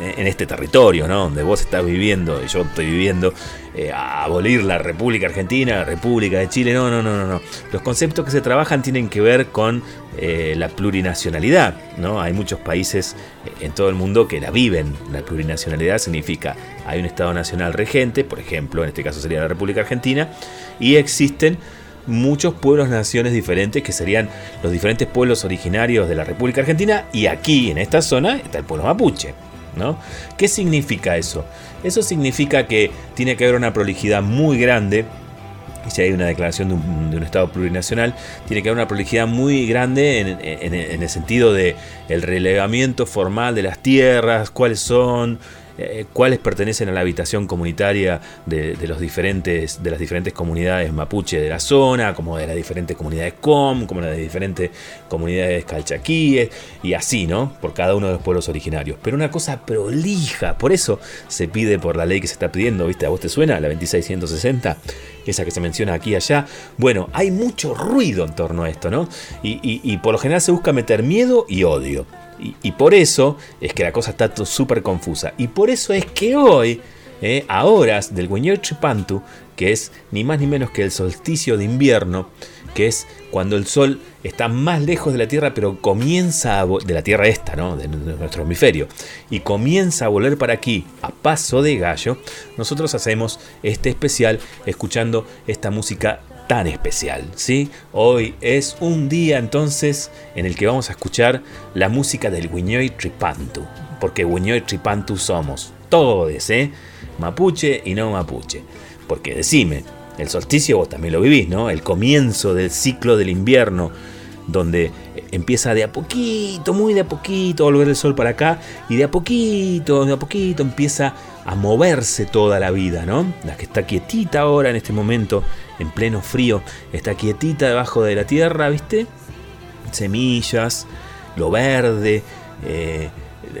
en este territorio, ¿no? Donde vos estás viviendo y yo estoy viviendo, eh, a abolir la República Argentina, la República de Chile, no, no, no, no, no. Los conceptos que se trabajan tienen que ver con eh, la plurinacionalidad, ¿no? Hay muchos países eh, en todo el mundo que la viven. La plurinacionalidad significa hay un Estado nacional regente, por ejemplo, en este caso sería la República Argentina, y existen muchos pueblos, naciones diferentes que serían los diferentes pueblos originarios de la República Argentina y aquí en esta zona está el pueblo mapuche. ¿no? ¿Qué significa eso? Eso significa que tiene que haber una prolijidad muy grande si hay una declaración de un, de un Estado plurinacional, tiene que haber una prolijidad muy grande en, en- en el sentido de el relevamiento formal de las tierras, cuáles son, eh, cuáles pertenecen a la habitación comunitaria de, los diferentes, de las diferentes comunidades mapuche de la zona, como de las diferentes comunidades com, como de las diferentes comunidades calchaquíes, y así, ¿no? Por cada uno de los pueblos originarios. Pero una cosa prolija, por eso se pide por la ley que se está pidiendo, ¿viste? ¿A vos te suena? La 2660 esa que se menciona aquí y allá. Bueno, hay mucho ruido en torno a esto, ¿no? Y- y por lo general se busca meter miedo y odio. Y, por eso es que la cosa está súper confusa. Y por eso es que hoy, eh, a horas del Chipantu, que es ni más ni menos que el solsticio de invierno, que es cuando el sol está más lejos de la Tierra, pero comienza a de la Tierra esta, ¿no? De nuestro hemisferio, y comienza a volver para aquí a paso de gallo, nosotros hacemos este especial escuchando esta música tan especial, ¿sí? Hoy es un día entonces en el que vamos a escuchar la música del Guiñoy Tripantu, porque Guiñoy Tripantu somos todos, ¿eh? Mapuche y no mapuche. Porque decime, el solsticio vos también lo vivís, ¿no? El comienzo del ciclo del invierno, donde empieza de a poquito, muy de a poquito, volver el sol para acá, y de a poquito, de a poquito empieza a moverse toda la vida, ¿no? La que está quietita ahora en este momento, en pleno frío, está quietita debajo de la tierra, ¿viste? Semillas, lo verde, eh,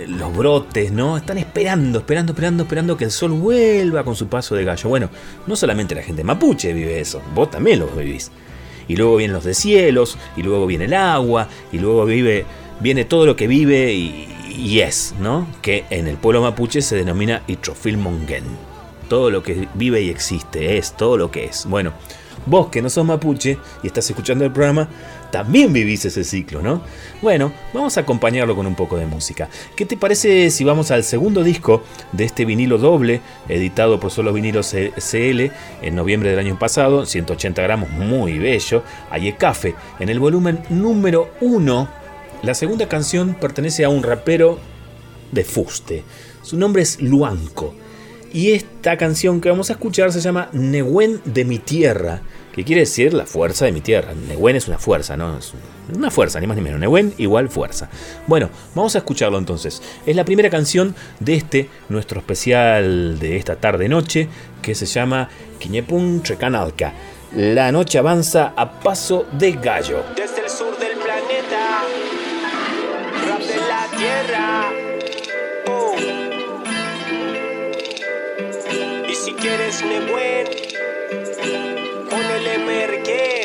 los brotes, ¿no? Están esperando, esperando, esperando, esperando que el sol vuelva con su paso de gallo. Bueno, no solamente la gente mapuche vive eso, vos también lo vivís. Y luego vienen los deshielos, y luego viene el agua, y luego vive, viene todo lo que vive y, y es, ¿no? Que en el pueblo mapuche se denomina Itrofil Mongen. Todo lo que vive y existe es todo lo que es. Bueno, vos que no sos mapuche y estás escuchando el programa, también vivís ese ciclo, ¿no? Bueno, vamos a acompañarlo con un poco de música. ¿Qué te parece si vamos al segundo disco de este vinilo doble, editado por Solo Vinilos CL en noviembre del año pasado, 180 gramos, muy bello, Café, en el volumen número 1. La segunda canción pertenece a un rapero de fuste. Su nombre es Luanco. Y esta canción que vamos a escuchar se llama Nehuen de mi tierra, que quiere decir la fuerza de mi tierra. Nehuen es una fuerza, ¿no? Es una fuerza, ni más ni menos. Nehuen igual fuerza. Bueno, vamos a escucharlo entonces. Es la primera canción de este, nuestro especial de esta tarde-noche, que se llama Quiñepun Trecanalca. La noche avanza a paso de gallo. Desde el sur quieres me buen, ponele merquén.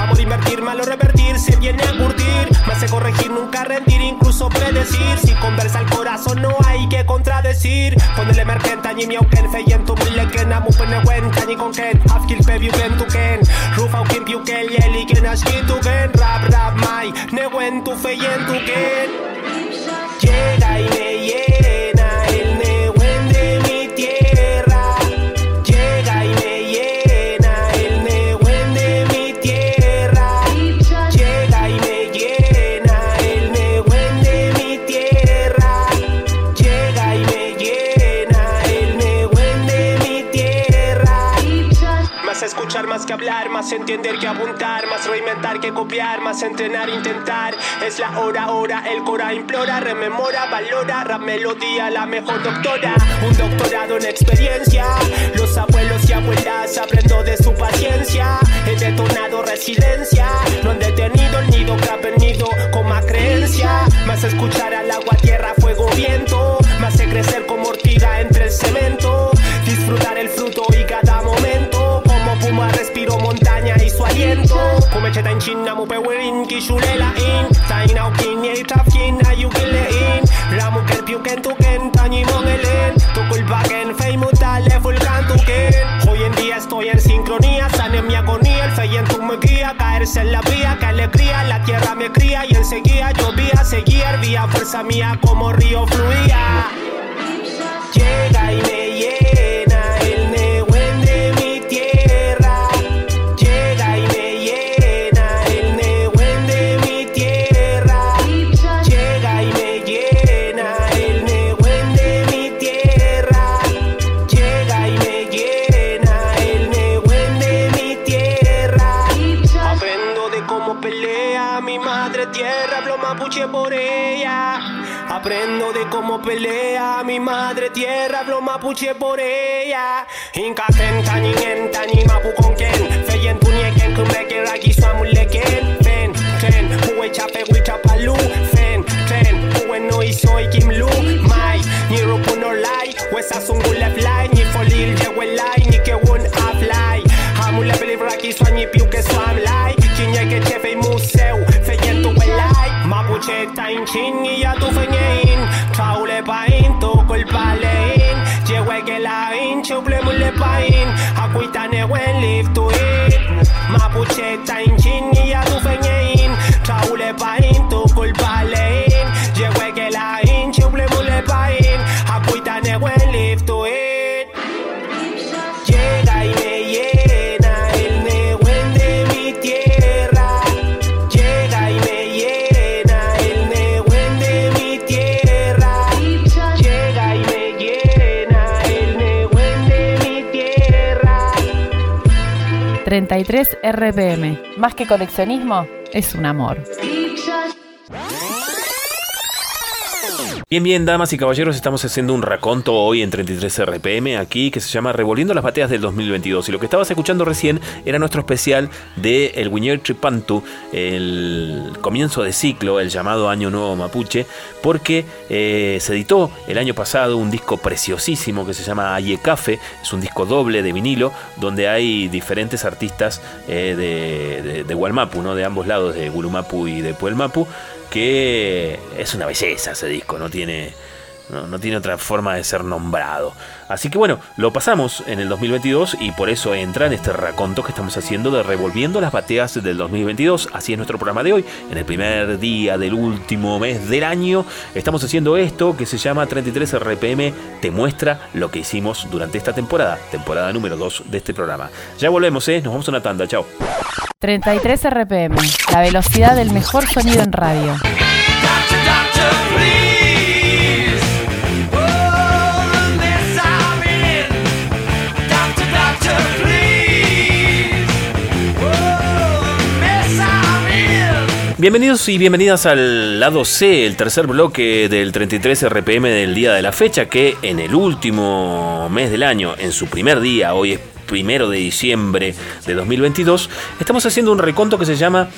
Existir. Amor invertir, mal se viene a curtir. Me hace corregir, nunca rendir, incluso predecir. Si conversa el corazón, no hay que contradecir. Ponele merkenta, ni miauken, feyen tu muleken, amu peneguen, kani konken, afkil pebiuken tuken. Rufa ukin piuken, yeli ken ashkituken. Rap, rap, mai, neguen tu feyen tuken. Llega y hablar, más entender que apuntar, más reinventar que copiar, más entrenar, intentar. Es la hora, hora, el cora implora, rememora, valora, rap melodía, la mejor doctora. Un doctorado en experiencia, los abuelos y abuelas aprendo de su paciencia. He detonado residencia, no han detenido el nido que ha venido con más creencia. Más escuchar al agua, tierra, fuego, viento, más sé crecer como ortiga entre el cemento. Disfrutar el fruto y cada momento, respiro montaña y su aliento. Kumecheta en China, mupe wirin, kishulela in. Taina ukin, ye trafkin, ayukile in. Ramu ken piuken tuken, tañi mongelen. Tu culpa ken, fei mutale, fulcan tuken. Hoy en día estoy en sincronía, sana en mi agonía. El fe y en tu me guía, caerse en la vía, que alegría. La tierra me cría y enseguida llovía, seguía, hervía, fuerza mía como río fluía. Llega y me tierra, hablo mapuche por ella. Incaten, tañingen, tañi mapu con ken. Feyen tunieken, kumreke, ragi suamuleken. Fen, tren, huwe chape, huichapalu. Fen, tren, huwe no y soy Kim Lu. Mai, ni rupu no lai. Wesa sungule fly, ni folil, yewe lai, ni que won a fly. Hamule believe ragi suanyi piu que swam lai. Kinye que chefe museu, feyen tu welai. Mapuche tain chin y ya tu feñein. Traule pain, toko el palein. Yewe que I quit pain Acuitane when live to it Ma puce time 33 RPM. Más que coleccionismo, es un amor. Bien, bien, damas y caballeros, estamos haciendo un raconto hoy en 33 RPM aquí que se llama Revolviendo las bateas del 2022. Y lo que estabas escuchando recién era nuestro especial de El Guiñer Tripantu, el comienzo de ciclo, el llamado Año Nuevo Mapuche, porque eh, se editó el año pasado un disco preciosísimo que se llama Aye Café, es un disco doble de vinilo donde hay diferentes artistas eh, de, de, de ¿no? de ambos lados, de Gulumapu y de Puelmapu que es una belleza ese disco, no tiene, no, tiene otra forma de ser nombrado. Así que bueno, lo pasamos en el 2022 y por eso entra en este raconto que estamos haciendo de Revolviendo las Bateas del 2022. Así es nuestro programa de hoy. En el primer día del último mes del año estamos haciendo esto que se llama 33 RPM. Te muestra lo que hicimos durante esta temporada, temporada número 2 de este programa. Ya volvemos, ¿eh? Nos vamos a una tanda. Chao. 33 RPM. La velocidad del mejor sonido en radio. Bienvenidos y bienvenidas al lado C, el tercer bloque del 33 RPM del día de la fecha, que en el último mes del año, en su primer día, hoy es primero de diciembre de 2022, estamos haciendo un reconto que se llama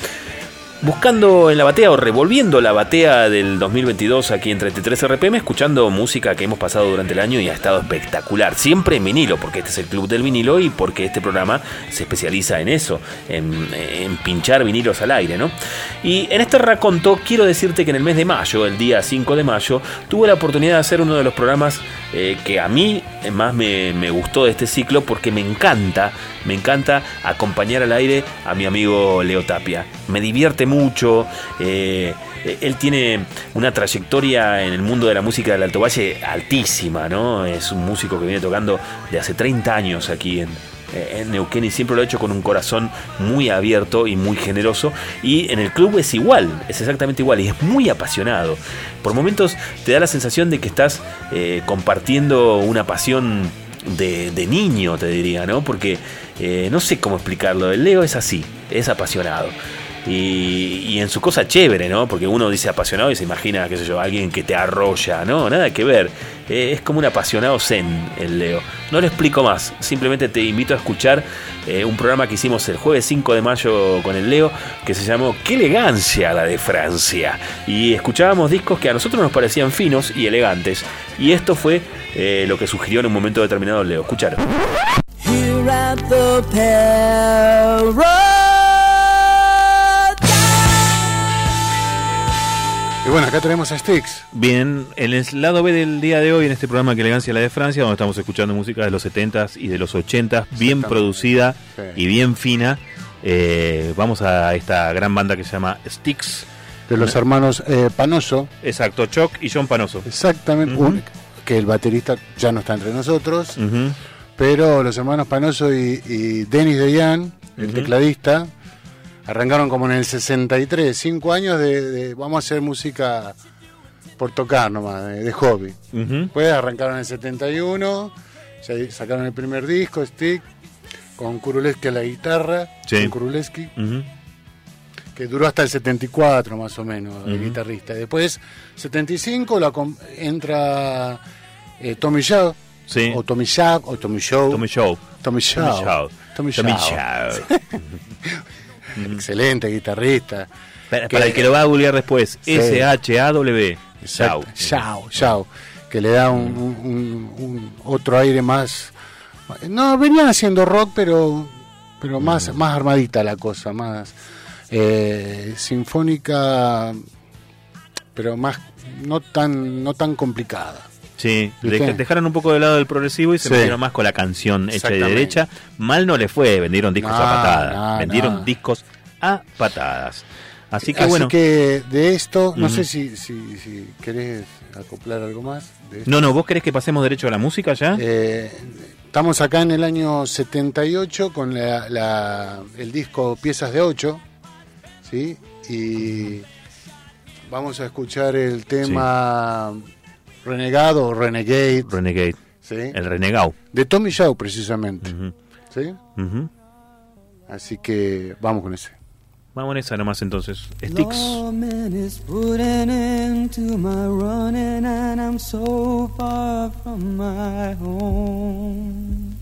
buscando en la batea o revolviendo la batea del 2022 aquí en 33 RPM, escuchando música que hemos pasado durante el año y ha estado espectacular. Siempre en vinilo, porque este es el club del vinilo y porque este programa se especializa en eso, en, pinchar vinilos al aire, ¿no? Y en este raconto quiero decirte que en el mes de mayo, el día 5 de mayo, tuve la oportunidad de hacer uno de los programas eh, que a mí más me, me gustó de este ciclo porque me encanta, me encanta acompañar al aire a mi amigo Leo Tapia. Me divierte. Eh, él tiene una trayectoria en el mundo de la música del Alto Valle altísima, ¿no? Es un músico que viene tocando de hace 30 años aquí en, Neuquén y siempre lo ha hecho con un corazón muy abierto y muy generoso. Y en el club es igual, es exactamente igual y es muy apasionado. Por momentos te da la sensación de que estás eh, compartiendo una pasión de, de niño, te diría, ¿no? Porque eh, no sé cómo explicarlo. El Leo es así, es apasionado. Y, en su cosa chévere, ¿no? Porque uno dice apasionado y se imagina, qué sé yo, alguien que te arrolla, ¿no? Nada que ver. Eh, es como un apasionado zen el Leo. No lo explico más, simplemente te invito a escuchar eh, un programa que hicimos el jueves 5 de mayo con el Leo que se llamó Qué elegancia la de Francia. Y escuchábamos discos que a nosotros nos parecían finos y elegantes. Y esto fue eh, lo que sugirió en un momento determinado el Leo. Escucharon. Bueno, acá tenemos a Sticks. Bien, en el lado B del día de hoy, en este programa Que Elegancia la de Francia, donde estamos escuchando música de los 70s y de los 80s, bien producida Sí. y bien fina. Eh, vamos a esta gran banda que se llama Styx. De los hermanos eh, Panoso. Exacto, Choc y John Panoso. Exactamente. Un- que el baterista ya no está entre nosotros. Pero los hermanos Panoso y, y Denis Deyan, el tecladista, arrancaron como en el 63, cinco años de, de vamos a hacer música por tocar nomás, de, de hobby. Ujú. Después arrancaron en el 71, ya sacaron el primer disco, Stick, con Kuruleski a la guitarra, Sí. con Kuruleski, que duró hasta el 74 más o menos, el guitarrista. Después, 75, la entra eh, Tommy Shaw, Sí. o Tommy Shaw, o Tommy Show. Tommy Show. Tommy Shaw. Show. Tommy Tommy Shaw. Excelente guitarrista. Para, para el que lo va a googlear después, Sí. S-H-A-W. Show. Shaw, Shaw, que le da un, un- un- un otro aire más. No, venían haciendo rock, pero pero más, más armadita la cosa, más eh, sinfónica, pero más no tan no tan complicada. Sí, dejaron un poco de lado el progresivo y se Sí. metieron más con la canción hecha de derecha. Mal no le fue, vendieron discos No, a patadas. no, vendieron no. discos a patadas. Así que Así bueno. que de esto, no sé si, si, si querés acoplar algo más. de esto. No, no, ¿vos querés que pasemos derecho a la música ya? Eh, estamos acá en el año 78 con la, la- el disco Piezas de 8, ¿sí? Y vamos a escuchar el tema Renegado o Renegade, Renegade. ¿sí? El renegado. De Tommy Shaw, precisamente, ¿sí? Así que vamos con ese. Vamos en esa nomás entonces. Sticks. Lawman is putting into my running, and I'm so far from my home.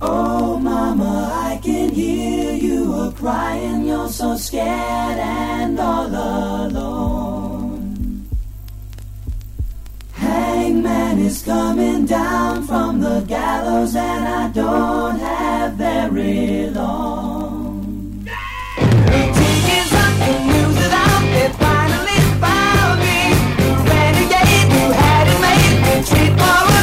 Oh, mama, I can hear you a crying. You're so scared and all alone. Hangman is coming down from the gallows, and I don't have very long. And news it out, they finally found me. Renegade who had it made, treat more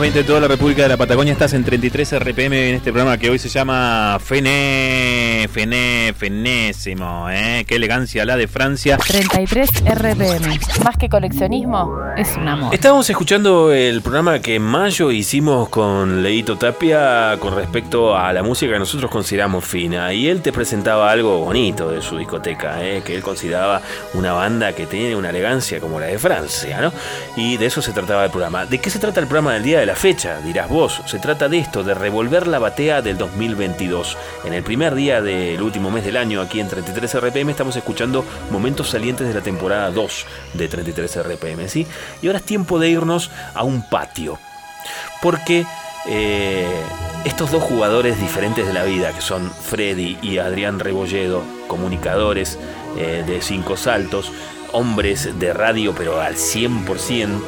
20 de toda la República de la Patagonia. Estás en 33 RPM en este programa que hoy se llama Fené, Fené, Fenésimo. ¿eh? Qué elegancia la de Francia. 33 RPM. Más que coleccionismo, es un amor. Estábamos escuchando el programa que en mayo hicimos con Leito Tapia con respecto a la música que nosotros consideramos fina. Y él te presentaba algo bonito de su discoteca, ¿eh? que él consideraba una banda que tiene una elegancia como la de Francia, ¿no? Y de eso se trataba el programa. ¿De qué se trata el programa del día de la fecha? Dirás vos. Se trata de esto, de revolver la batea del 2022. En el primer día del último mes del año, aquí en 33 RPM, estamos escuchando momentos salientes de la temporada 2 de 33 RPM, ¿sí? Y ahora es tiempo de irnos a un patio. Porque eh, estos dos jugadores diferentes de la vida, que son Freddy y Adrián Rebolledo, comunicadores eh, de cinco saltos, hombres de radio, pero al 100%,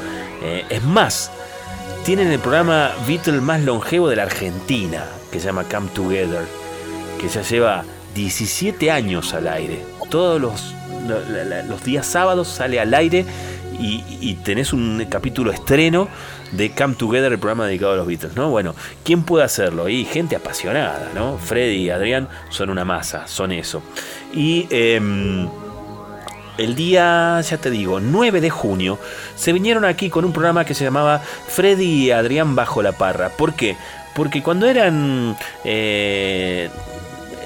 eh, es más, tienen el programa Beatle más longevo de la Argentina, que se llama Come Together, que ya lleva 17 años al aire. Todos los, los días sábados sale al aire y, y tenés un capítulo estreno de Come Together, el programa dedicado a los Beatles, ¿no? Bueno, ¿quién puede hacerlo? Y gente apasionada, ¿no? Freddy y Adrián son una masa, son eso. Y em, el día, ya te digo, 9 de junio, se vinieron aquí con un programa que se llamaba Freddy y Adrián bajo la parra. ¿Por qué? Porque cuando eran... eh,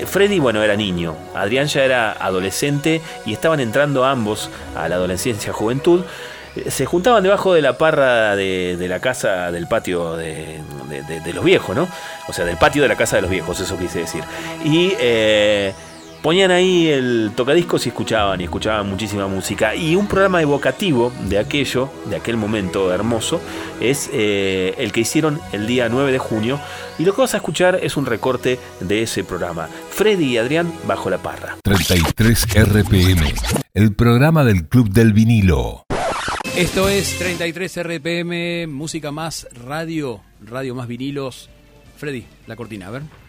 Freddy, bueno, era niño, Adrián ya era adolescente y estaban entrando ambos a la adolescencia juventud. Eh, Se juntaban debajo de la parra de, de la casa del patio de, de- los viejos, ¿no? O sea, del patio de la casa de los viejos, eso quise decir. Y eh, ponían ahí el tocadiscos y escuchaban, y escuchaban muchísima música. Y un programa evocativo de aquello, de aquel momento hermoso, es eh, el que hicieron el día 9 de junio. Y lo que vas a escuchar es un recorte de ese programa. Freddy y Adrián bajo la parra. 33 RPM, el programa del Club del Vinilo. Esto es 33 RPM, música más radio, radio más vinilos. Freddy, la cortina, a ver.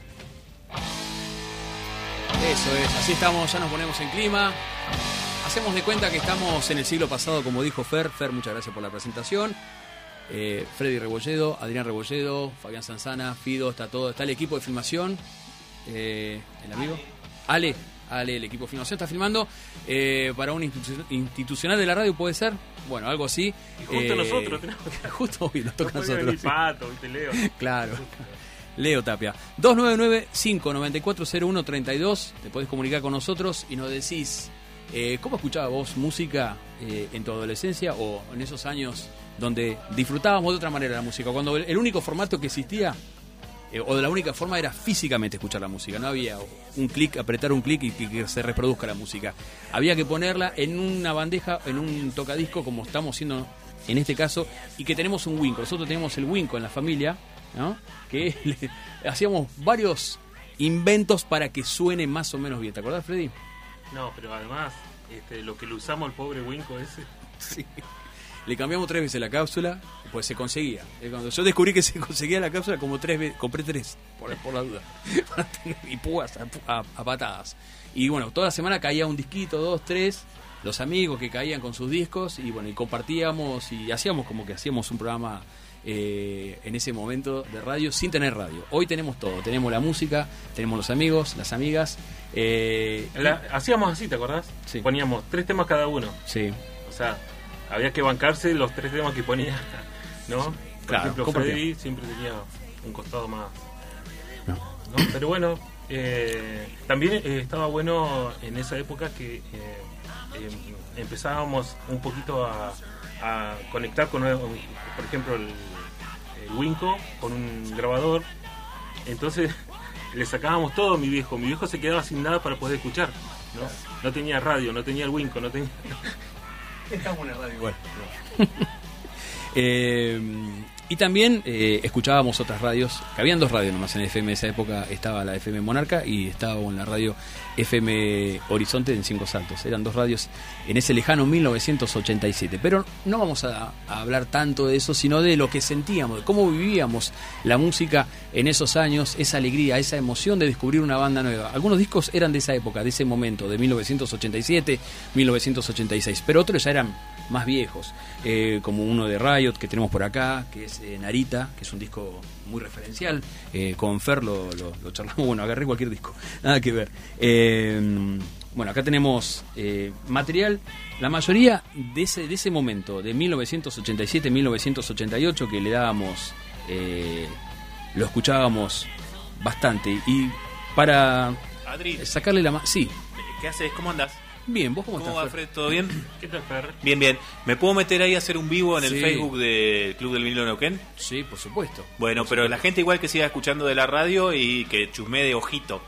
Eso es, así estamos, ya nos ponemos en clima. Hacemos de cuenta que estamos en el siglo pasado, como dijo Fer. Fer, muchas gracias por la presentación. Eh, Freddy Rebolledo, Adrián Rebolledo, Fabián Sanzana, Fido, está todo, está el equipo de filmación. Eh, el amigo. Ale, Ale, el equipo de filmación está filmando eh, para un institu- institucional de la radio, puede ser. Bueno, algo así. Y justo Eh, nosotros que- Justo hoy nos toca a No nosotros. Pato, ¿viste, Leo? Claro. Leo Tapia. 299-594-0132. Te podés comunicar con nosotros y nos decís eh, cómo escuchabas vos música eh, en tu adolescencia o en esos años donde disfrutábamos de otra manera la música. Cuando el, único formato que existía eh, o de la única forma era físicamente escuchar la música. No había un clic, apretar un clic y que, que se reproduzca la música. Había que ponerla en una bandeja, en un tocadisco, como estamos haciendo en este caso, y que tenemos un Winco. Nosotros tenemos el Winco en la familia, ¿no? Que le- hacíamos varios inventos para que suene más o menos bien. ¿Te acordás, Freddy? No, pero además, este, lo que le usamos al pobre Winco ese. Sí. Le cambiamos tres veces la cápsula, pues se conseguía. Cuando yo descubrí que se conseguía la cápsula, como tres veces, compré tres, por, por la duda. Y púas a, a- a patadas. Y bueno, toda la semana caía un disquito, dos, tres, los amigos que caían con sus discos, y bueno, y compartíamos y hacíamos como que hacíamos un programa eh, en ese momento de radio sin tener radio. Hoy tenemos todo, tenemos la música, tenemos los amigos, las amigas. eh, La- hacíamos así, ¿te acordás? Sí. Poníamos tres temas cada uno. Sí. O sea, había que bancarse los tres temas que ponía, ¿no? Por Claro, ejemplo. Freddy siempre tenía un costado más. ¿no? Pero bueno, eh, también eh, estaba bueno en esa época que eh, eh, empezábamos un poquito a, a conectar con, por ejemplo, el, Winco con un grabador. Entonces le sacábamos todo a mi viejo. Mi viejo se quedaba sin nada para poder escuchar. No, no tenía radio, no tenía el Winco, no tenía. Estamos en la radio igual. Eh, y también eh, escuchábamos otras radios, que habían dos radios nomás en FM de esa época, estaba la FM Monarca y estaba en la radio FM Horizonte en Cinco Saltos. Eran dos radios en ese lejano 1987. Pero no vamos a, hablar tanto de eso, sino de lo que sentíamos, de cómo vivíamos la música en esos años, esa alegría, esa emoción de descubrir una banda nueva. Algunos discos eran de esa época, de ese momento, de 1987, 1986, pero otros ya eran más viejos, eh, como uno de Riot que tenemos por acá, que es eh, Narita, que es un disco muy referencial. Eh, con Fer lo, lo- lo charlamos, bueno, agarré cualquier disco, nada que ver. Eh, bueno, acá tenemos eh, material, la mayoría de ese, de ese momento, de 1987-1988, que le dábamos, eh, lo escuchábamos bastante. Y para Adri, sacarle la mano... Sí, ¿qué haces? ¿Cómo andás? Bien, ¿vos cómo, ¿Cómo estás? va? Fred? ¿Todo bien? ¿Qué tal, Fer? Bien, bien. ¿Me puedo meter ahí a hacer un vivo en el Sí. Facebook del Club del Vinilo Neuquén? Sí, por supuesto. Bueno, Por pero supuesto. la gente igual que siga escuchando de la radio y que chusme de ojito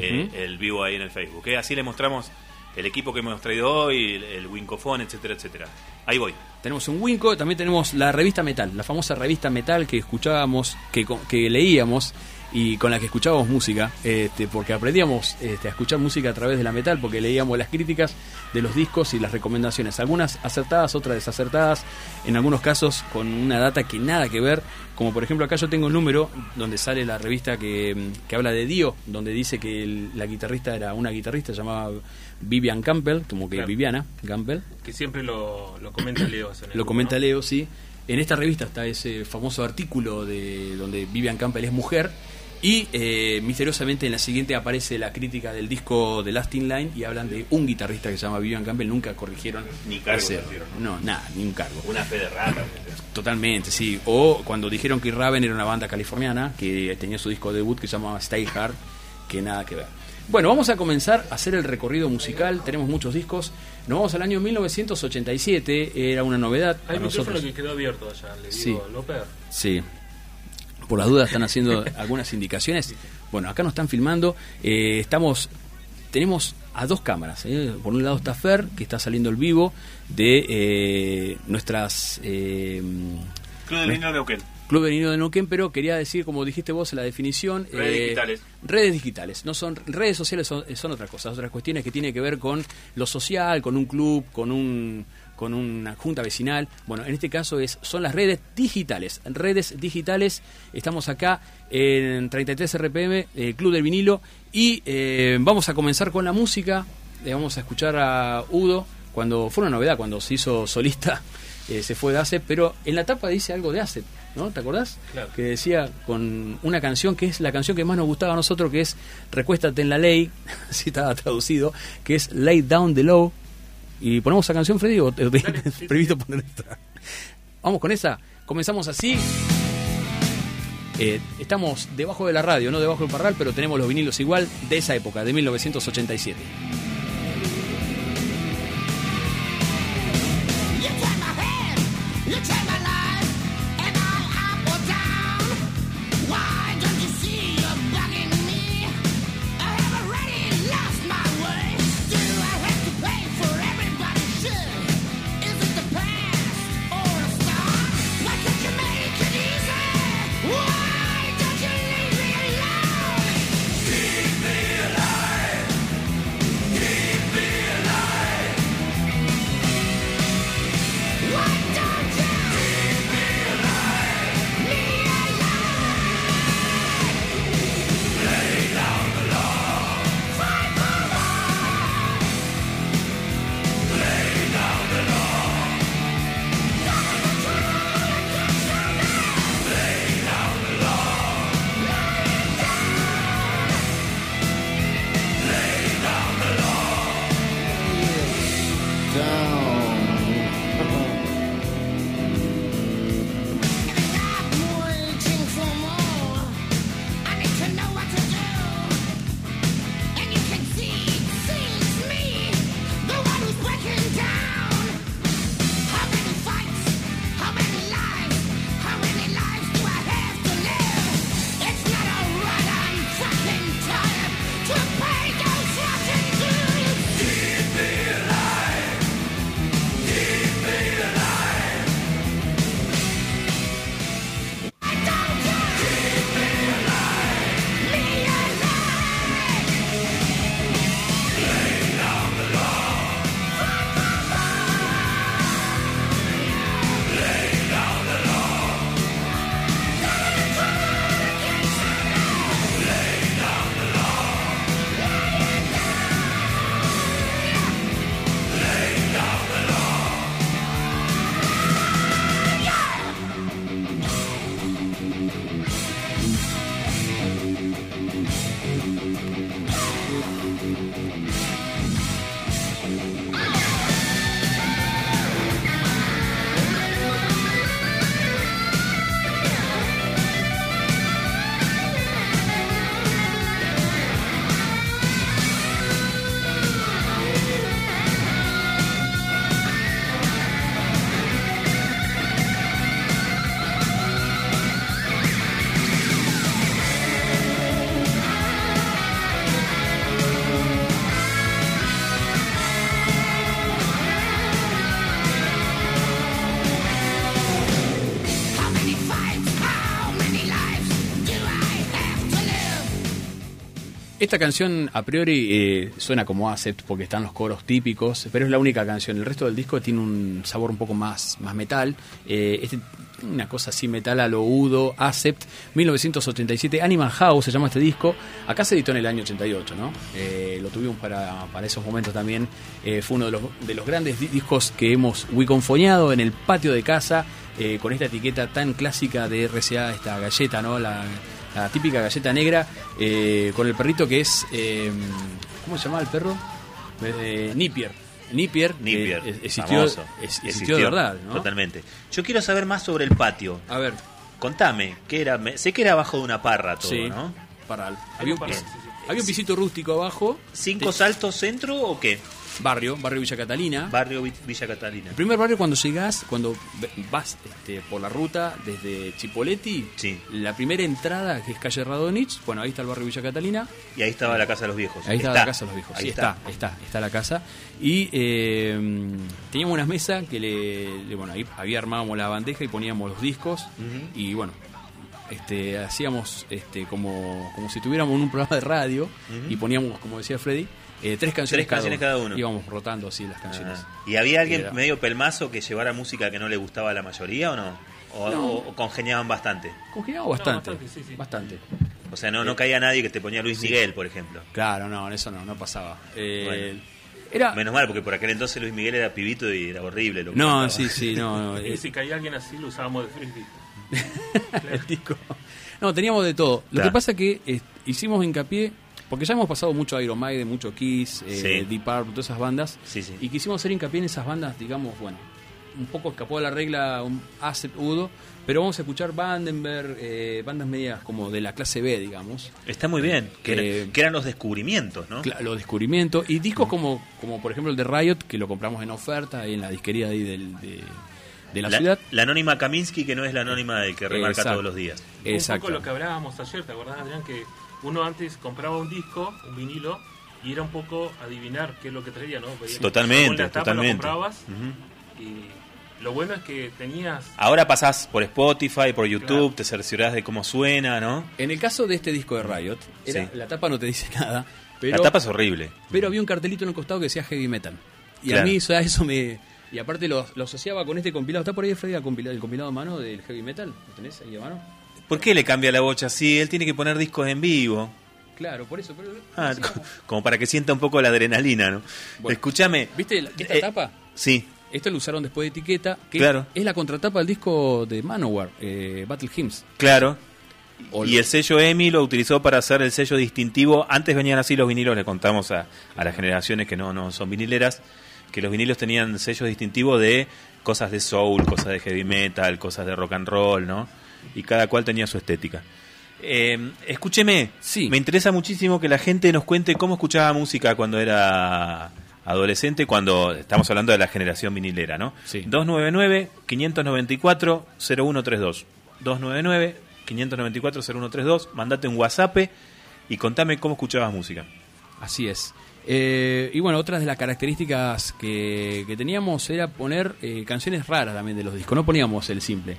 eh, el vivo ahí en el Facebook. ¿eh? Así le mostramos el equipo que hemos traído hoy, el, el Wincofone, etcétera, etcétera. Ahí voy. Tenemos un Winco, también tenemos la revista Metal, la famosa revista Metal que escuchábamos, que, que leíamos y con la que escuchábamos música, este, porque aprendíamos este, a escuchar música a través de la Metal, porque leíamos las críticas de los discos y las recomendaciones, algunas acertadas, otras desacertadas, en algunos casos con una data que nada que ver, como por ejemplo acá yo tengo un número donde sale la revista que, que habla de Dio, donde dice que el- la guitarrista era una guitarrista llamada Vivian Campbell, como que Claro. Viviana Campbell, Que siempre lo, lo comenta Leo. en el lo grupo, comenta ¿no? Leo, sí. En esta revista está ese famoso artículo de donde Vivian Campbell es mujer. Y eh, misteriosamente en la siguiente aparece la crítica del disco de Last in Line y hablan de un guitarrista que se llama Vivian Campbell. Nunca corrigieron. Ni cargo No, nada, ni un cargo. Una fe de rata. Totalmente, sí. O cuando dijeron que Raven era una banda californiana que tenía su disco debut que se llamaba Stay Hard, que nada que ver. Bueno, vamos a comenzar a hacer el recorrido musical. Tenemos muchos discos. Nos vamos al año 1987. Era una novedad Hay un micrófono que quedó abierto allá, le Sí. digo, López. Sí. Por las dudas están haciendo algunas indicaciones. Bueno, acá nos están filmando. Eh, estamos, tenemos a dos cámaras. ¿eh? Por un lado está Fer, que está saliendo el vivo de eh, nuestras eh, Club del Vinilo Neuquén. Club de Niño de Neuquén, pero quería decir, como dijiste vos en la definición... Redes eh, digitales. Redes digitales. No son redes sociales son, son otras cosas, otras cuestiones que tienen que ver con lo social, con un club, con un con una junta vecinal. Bueno, en este caso es son las redes digitales. Redes digitales. Estamos acá en 33 RPM, el Club del Vinilo y eh, vamos a comenzar con la música. Le vamos a escuchar a Udo cuando fue una novedad cuando se hizo solista. eh, se fue de ACEP, pero en la tapa dice algo de ACEP, ¿no? ¿Te acordás? Claro. Que decía con una canción que es la canción que más nos gustaba a nosotros, que es Recuéstate en la ley, así estaba traducido, que es Lay Down the Law. ¿Y ponemos esa canción, Freddy? ¿O te previsto poner esta? Vamos con esa. Comenzamos así. Eh, estamos debajo de la radio, no debajo del parral, pero tenemos los vinilos igual de esa época, de 1987. Esta canción a priori eh, suena como Acept porque están los coros típicos, pero es la única canción. El resto del disco tiene un sabor un poco más, más metal. Eh, este- una cosa así metal a lo Udo, Acept, 1987, Animal House se llama este disco. Acá se editó en el año 88, ¿no? Eh, lo tuvimos para, para esos momentos también. Fue uno de los, de los grandes di- discos que hemos wiconfoneado en el patio de casa con esta etiqueta tan clásica de RCA, esta galleta, ¿no? La típica galleta negra eh, con el perrito que es. eh, ¿Cómo se llama el perro? Eh, Nipier. Nipier, que Nipier, es- existió, famoso. es- existió de verdad, ¿no? Totalmente. Yo quiero saber más sobre el patio. A ver. Contame, ¿qué era? Me- sé que era abajo de una parra todo, Sí, ¿no? Parral. Había un, había un pisito rústico abajo. ¿Cinco saltos centro o qué? Barrio, barrio Villa Catalina. Barrio Vi- Villa Catalina. El primer barrio cuando llegás, cuando vas este, por la ruta desde Chipoletti, la primera entrada que es calle Radonich, bueno, ahí está el barrio Villa Catalina. Y ahí estaba la casa de los viejos. Ahí estaba Está. la casa de los viejos. Ahí sí, está. está. está, está la casa. Y eh, teníamos unas mesas que le, le- bueno, ahí había armábamos la bandeja y poníamos los discos y bueno, este, hacíamos este, como, como si tuviéramos un programa de radio y poníamos, como decía Freddy, eh, tres canciones, Tres canciones cada uno. Íbamos rotando así las canciones. Ah. ¿Y había alguien Era- medio pelmazo que llevara música que no le gustaba a la mayoría o no? ¿O, No. o- o congeniaban bastante? Congeniamos bastante, bastante. O sea, no, no caía nadie que te ponía Luis Sí. Miguel, por ejemplo. Claro, no, eso no, no pasaba. Eh, Bueno. era... Menos mal, porque por aquel entonces Luis Miguel era pibito y era horrible. Lo que No, sí, sí, no. no, Y eh, si caía alguien así, lo usábamos de frisbee. disco. No, teníamos de todo. Lo Claro. que pasa que eh, hicimos hincapié, porque ya hemos pasado mucho Iron Maiden, mucho Kiss, eh, Sí. Deep Purple, todas esas bandas, Sí, sí. y quisimos hacer hincapié en esas bandas, digamos, bueno, un poco escapó de la regla un Asset Udo, pero vamos a escuchar Vandenberg, eh, bandas medias como de la clase B, digamos. Está muy bien. Que, Eh, era- que eran los descubrimientos, ¿no? Los descubrimientos y discos como, como por ejemplo el de Riot, que lo compramos en oferta ahí en la disquería de, ahí del- de, de la, la, ciudad. la anónima Kaminsky, que no es la anónima del que remarca Exacto. todos los días. Un poco lo que hablábamos ayer, ¿te acordás, Adrián? Que uno antes compraba un disco, un vinilo, y era un poco adivinar qué es lo que traía, ¿no? Veías- Totalmente, tapa totalmente. Lo comprabas, Ujú. y lo bueno es que tenías... Ahora pasás por Spotify, por YouTube, Claro. te cerciorás de cómo suena, ¿no? En el caso de este disco de Riot, era- Sí. la tapa no te dice nada, pero, la tapa es horrible. pero había un cartelito en el costado que decía heavy metal. Y a mí eso, a eso me... Y aparte lo, lo asociaba con este compilado. ¿Está por ahí, Freddy, el compilado, el compilado a mano del heavy metal? ¿Lo tenés ahí a mano? ¿Por qué le cambia la bocha así? Él tiene que poner discos en vivo. Claro, por eso. Pero, Ah, co- como para que sienta un poco la adrenalina, ¿no? Bueno. Escúchame. ¿Viste la- esta Eh, tapa? Sí. Esto lo usaron después de etiqueta, que Claro. es la contratapa del disco de Manowar, eh, Battle Hymns. Claro. Y el sello EMI lo utilizó para hacer el sello distintivo. Antes venían así los vinilos, le contamos a, a las generaciones que no, no son vinileras, que los vinilos tenían sellos distintivos de cosas de soul, cosas de heavy metal, cosas de rock and roll, ¿no? Y cada cual tenía su estética. Eh, escúcheme, me interesa muchísimo que la gente nos cuente cómo escuchaba música cuando era adolescente, cuando estamos hablando de la generación vinilera, ¿no? 299-594-0132. 299-594-0132. Mandate un WhatsApp y contame cómo escuchabas música. Así es. Eh, y bueno, otras de las características que, que teníamos era poner eh, canciones raras también de los discos. No poníamos el simple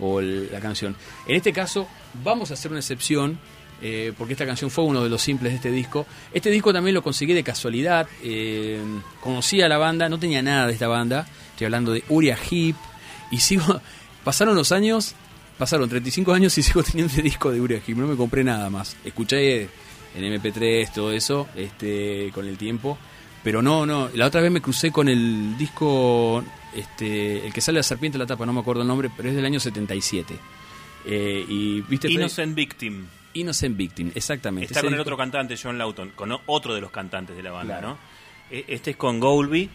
o el- la canción. En este caso, vamos a hacer una excepción. eh, porque esta canción fue uno de los simples de este disco. Este disco también lo conseguí de casualidad. eh, conocí a la banda, no tenía nada de esta banda. Estoy hablando de Uriah Heep. Y sigo. Pasaron los años, pasaron 35 años y sigo teniendo este disco de Uriah Heep. No me compré nada más. Escuché en MP3, todo eso, este, con el tiempo. Pero no, no. La otra vez me crucé con el disco, este, el que sale la serpiente en la tapa, no me acuerdo el nombre, pero es del año 77. Eh, y viste Freddy? Innocent Victim. Innocent Victim, exactamente. Está Ese con el disco- otro cantante, John Lawton, con otro de los cantantes de la banda, Claro. ¿no? E- Este es con Goulby,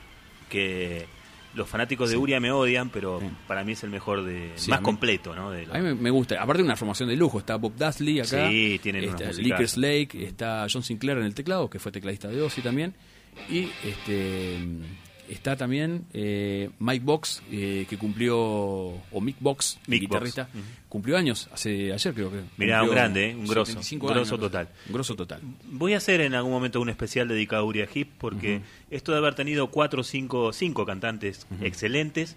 que los fanáticos de Sí. Uria me odian, pero para mí es el mejor de Sí, más mí- completo, ¿no? De A mí me, gusta. Aparte de una formación de lujo. Está Bob Dudley acá. Sí, tienen está. Lickers Lake. Está John Sinclair en el teclado, que fue tecladista de Ozzy también. Y este está también eh, Mike Box, eh, que cumplió, o Mick Box, guitarrista, cumplió años, hace ayer creo que. Mirá, un grande, ¿eh? un grosso, 75 un grosso años, total. Un grosso total. Voy a hacer en algún momento un especial dedicado a Uriah Heep porque esto de haber tenido cuatro o cinco, cinco cantantes excelentes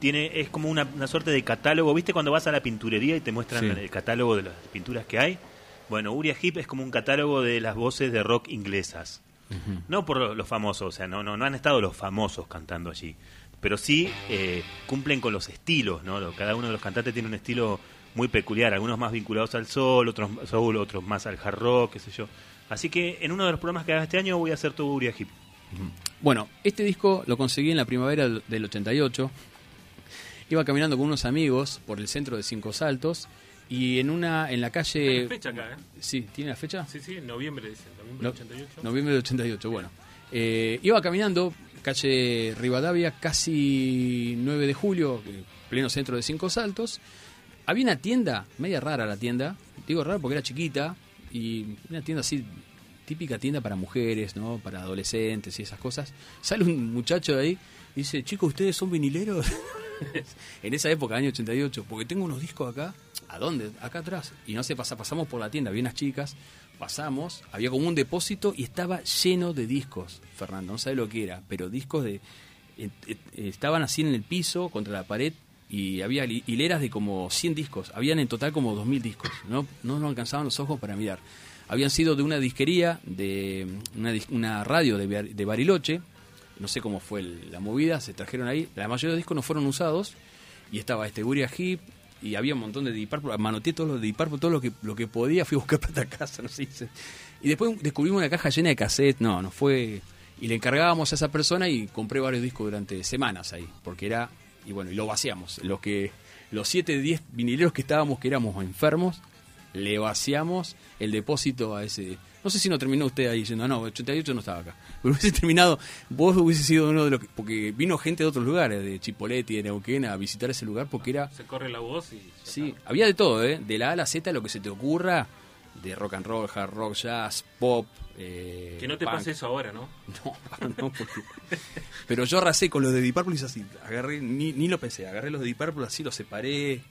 tiene es como una, una suerte de catálogo. ¿Viste cuando vas a la pinturería y te muestran Sí. el catálogo de las pinturas que hay? Bueno, Uriah Heep es como un catálogo de las voces de rock inglesas. No por lo- los famosos, o sea, no, no, no han estado los famosos cantando allí, pero sí eh, cumplen con los estilos, ¿no? Cada uno de los cantantes tiene un estilo muy peculiar, algunos más vinculados al soul, otros soul, otros más al hard rock, qué sé yo. Así que en uno de los programas que haga este año voy a hacer todo Uriah Heep. Bueno, este disco lo conseguí en la primavera del- del 88. Iba caminando con unos amigos por el centro de Cinco Saltos y en una en la calle Hay fecha acá, ¿eh? Sí, ¿tiene la fecha? Sí, sí, noviembre. Noviembre No- del 88. Noviembre del 88, bueno. Eh, iba caminando, calle Rivadavia, casi 9 de julio, eh, pleno centro de Cinco Saltos. Había una tienda, media rara la tienda, digo rara porque era chiquita, y una tienda así, típica tienda para mujeres, ¿no? Para adolescentes y esas cosas. Sale un muchacho de ahí y dice, chicos, ¿ustedes son vinileros? en esa época, año 88, porque tengo unos discos acá. ¿A dónde? Acá atrás. Y no sé, pasa, pasamos por la tienda, había unas chicas, pasamos, había como un depósito y estaba lleno de discos, Fernando, no sabe lo que era, pero discos de... eh, eh, estaban así en el piso, contra la pared, y había hi- hileras de como 100 discos, habían en total como 2.000 discos, no, no nos alcanzaban los ojos para mirar. Habían sido de una disquería, de una, radio de, Bar- de Bariloche, no sé cómo fue la movida, se trajeron ahí, la mayoría de los discos no fueron usados, y estaba este Uriah Heep, y había un montón de Deep manoteé todos los de Deep todo lo que, lo que podía, fui a buscar para casa, no sé. Y después descubrimos una caja llena de cassettes, no, no fue... Y le encargábamos a esa persona y compré varios discos durante semanas ahí, porque era... Y bueno, y lo vaciamos. Los que los 7, 10 vinileros que estábamos, que éramos enfermos, le vaciamos el depósito a ese... No sé si no terminó usted ahí diciendo, no, 88 no estaba acá. Pero hubiese terminado, vos hubiese sido uno de los que... Porque vino gente de otros lugares, de Chipoleti, de Neuquén, a visitar ese lugar porque era... Se corre la voz y. Sí, había de todo, ¿eh? De la A a la Z, lo que se te ocurra, de rock and roll, hard rock, jazz, pop. eh, Que no te punk. pase eso ahora, ¿no? No, no, porque... Pero yo arrasé con los de Deep Purple y así, agarré, ni, ni lo pensé, agarré los de Deep Purple así, los separé.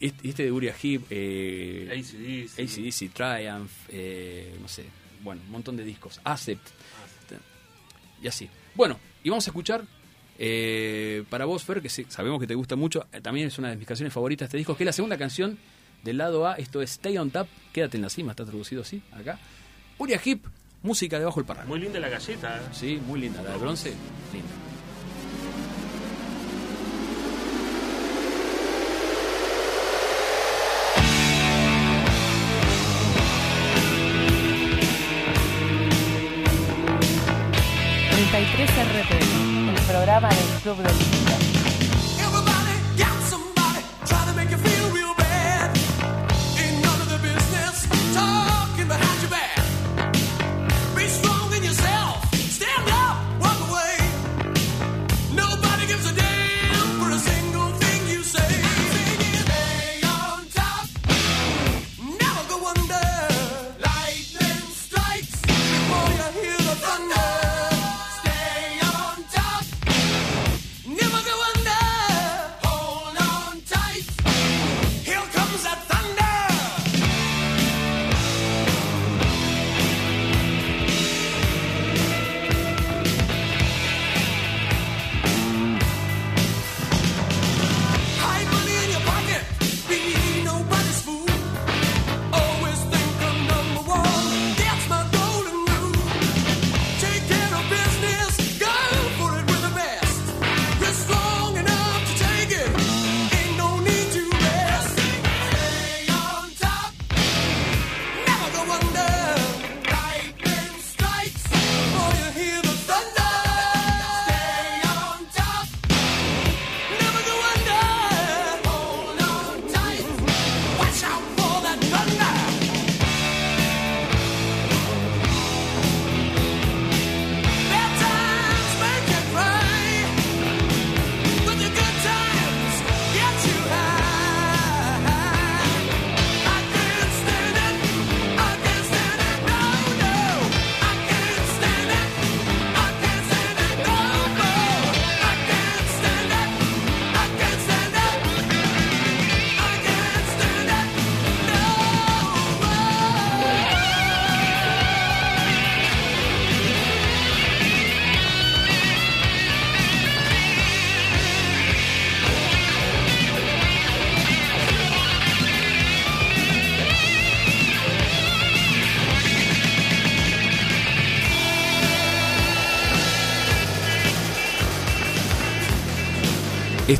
Este, de Uriah Heep, eh, AC/DC. AC/DC, Triumph, eh, no sé, bueno, un montón de discos, Acept, y así. Bueno, y vamos a escuchar eh, para vos, Fer, que sabemos que te gusta mucho, eh, también es una de mis canciones favoritas de este disco, que es la segunda canción del lado A, esto es Stay on Top, quédate en la cima, está traducido así, acá. Uriah Heep, música debajo del parral. Muy linda la galleta. ¿eh? Sí, muy linda, la de bronce, linda. El programa del Club del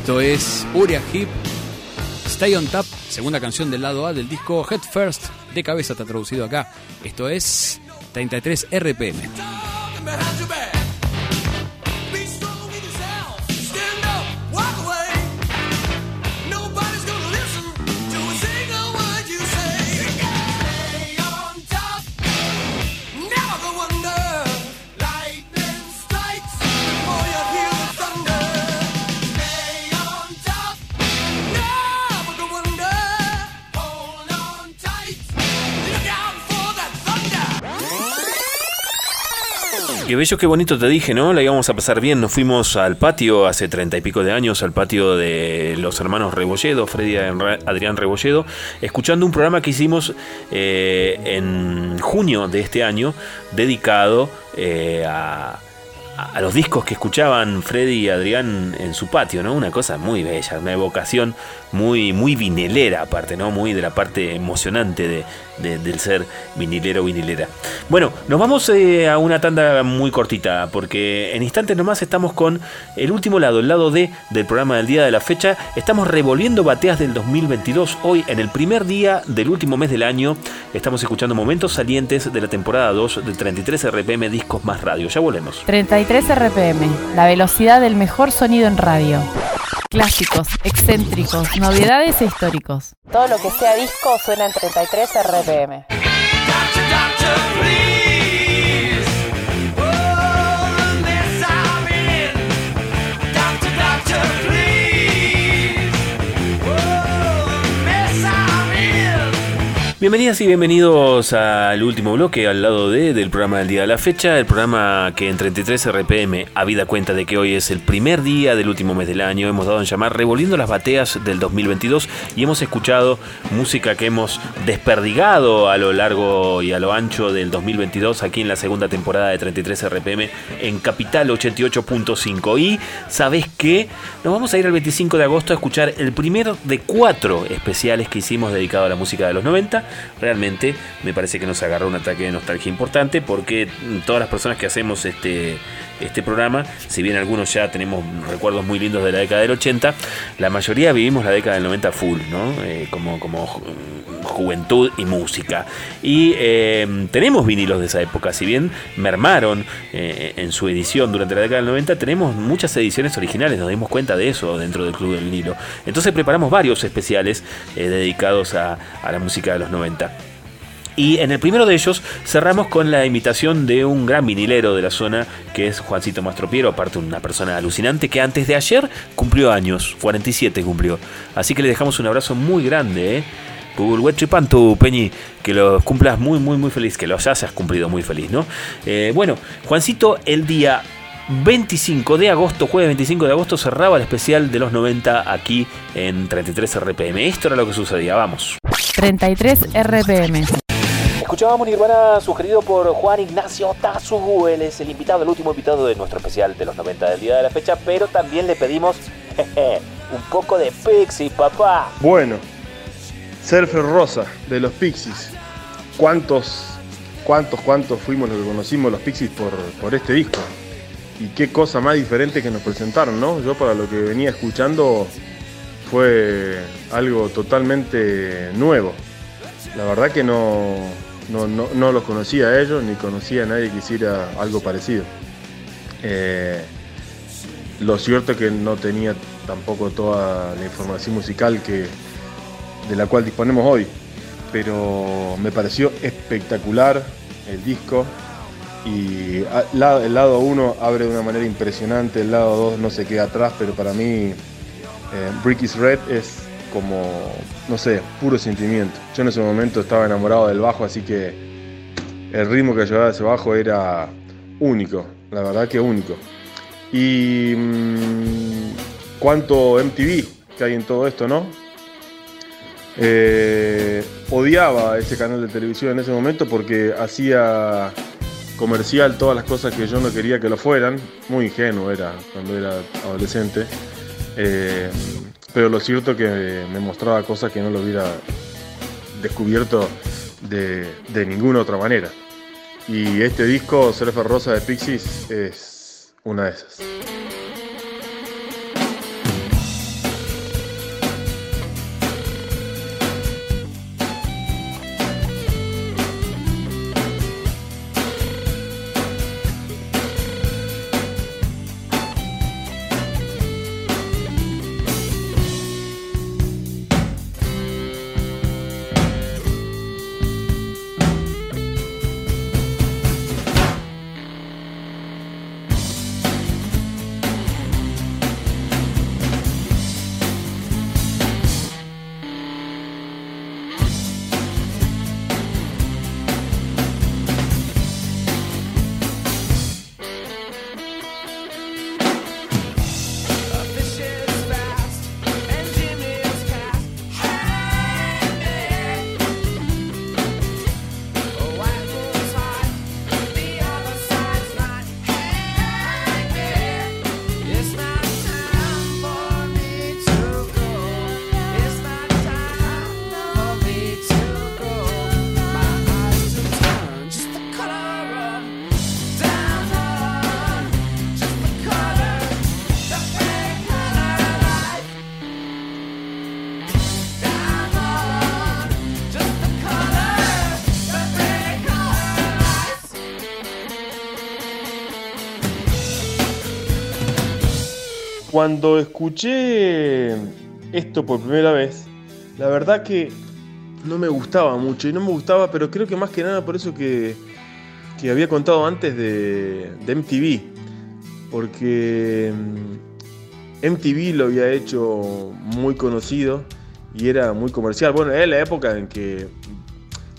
Esto es Uriah Heep, Stay on Top, segunda canción del lado A del disco Head First, de cabeza está traducido acá. Esto es 33 RPM. Bello, qué bonito te dije, ¿no? La íbamos a pasar bien. Nos fuimos al patio hace treinta y pico de años, al patio de los hermanos Rebolledo, Freddy y Adrián Rebolledo, escuchando un programa que hicimos eh, en junio de este año, dedicado eh, a, a los discos que escuchaban Freddy y Adrián en su patio, ¿no? Una cosa muy bella, una evocación muy, muy vinilera aparte, ¿no? Muy de la parte emocionante de, de- del ser vinilero o vinilera. Bueno, nos vamos eh, a una tanda muy cortita, porque en instantes nomás estamos con el último lado, el lado D del programa del día de la fecha. Estamos revolviendo bateas del 2022. Hoy, en el primer día del último mes del año, estamos escuchando momentos salientes de la temporada 2 de 33 RPM Discos más Radio. Ya volvemos. 33 RPM, la velocidad del mejor sonido en radio. Clásicos, excéntricos, novedades e históricos. Todo lo que sea disco suena en 33 RPM. Bienvenidas y bienvenidos al último bloque, al lado D del programa del día de la fecha, el programa que en 33 RPM, habida cuenta de que hoy es el primer día del último mes del año, hemos dado en llamar Revolviendo las Bateas del 2022 y hemos escuchado música que hemos desperdigado a lo largo y a lo ancho del 2022 aquí en la segunda temporada de 33 RPM en Capital 88.5. Y sabes qué, nos vamos a ir al 25 de agosto a escuchar el primero de cuatro especiales que hicimos dedicado a la música de los 90. Realmente me parece que nos agarró un ataque de nostalgia importante porque todas las personas que hacemos este, este programa, si bien algunos ya tenemos recuerdos muy lindos de la década del 80, la mayoría vivimos la década del 90 full, ¿no? Eh, como, como ju- juventud y música. Y eh, tenemos vinilos de esa época, si bien mermaron eh, en su edición durante la década del 90, tenemos muchas ediciones originales, nos dimos cuenta de eso dentro del Club del Vinilo. Entonces preparamos varios especiales dedicados a, a la música de los 90. Y en el primero de ellos cerramos con la imitación de un gran vinilero de la zona que es Juancito Mastropiero, aparte una persona alucinante que antes de ayer cumplió años, 47 cumplió. Así que le dejamos un abrazo muy grande, ¿eh? Pugulhuechipantu, Peñi, que los cumplas muy, muy, muy feliz, que los hayas cumplido muy feliz, ¿no? Eh, bueno, Juancito el día 25 de agosto, jueves 25 de agosto, cerraba el especial de los 90 aquí en 33 RPM. Esto era lo que sucedía, vamos. 33 RPM. Escuchábamos Nirvana sugerido por Juan Ignacio Tazu, él es el invitado, el último invitado de nuestro especial de los 90 del día de la fecha, pero también le pedimos jeje, un poco de Pixie, papá. Bueno, Surfer Rosa de los Pixies. ¿Cuántos, cuántos, cuántos fuimos los que conocimos los Pixies por, por este disco? Y qué cosa más diferente que nos presentaron, ¿no? Yo para lo que venía escuchando fue algo totalmente nuevo. La verdad que no, no, no- no los conocía a ellos ni conocía a nadie que hiciera algo parecido. Eh, lo cierto es que no tenía tampoco toda la información musical que, de la cual disponemos hoy, pero me pareció espectacular el disco y el lado 1 abre de una manera impresionante, el lado 2 no se queda atrás, pero para mí eh, Brick is Red es como, no sé, puro sentimiento. Yo en ese momento estaba enamorado del bajo, así que el ritmo que llevaba ese bajo era único, la verdad que único. Y mm, cuánto MTV que hay en todo esto, ¿no? Eh, odiaba ese canal de televisión en ese momento porque hacía comercial todas las cosas que yo no quería que lo fueran. Muy ingenuo era cuando era adolescente. Eh, pero lo cierto que me mostraba cosas que no lo hubiera descubierto de, de ninguna otra manera. Y este disco, Surfer Rosa de Pixies, es una de esas. Cuando escuché esto por primera vez, la verdad que no me gustaba mucho. Y no me gustaba, pero creo que más que nada por eso que, que había contado antes de, MTV. Porque mm, MTV lo había hecho muy conocido y era muy comercial. Bueno, era la época en que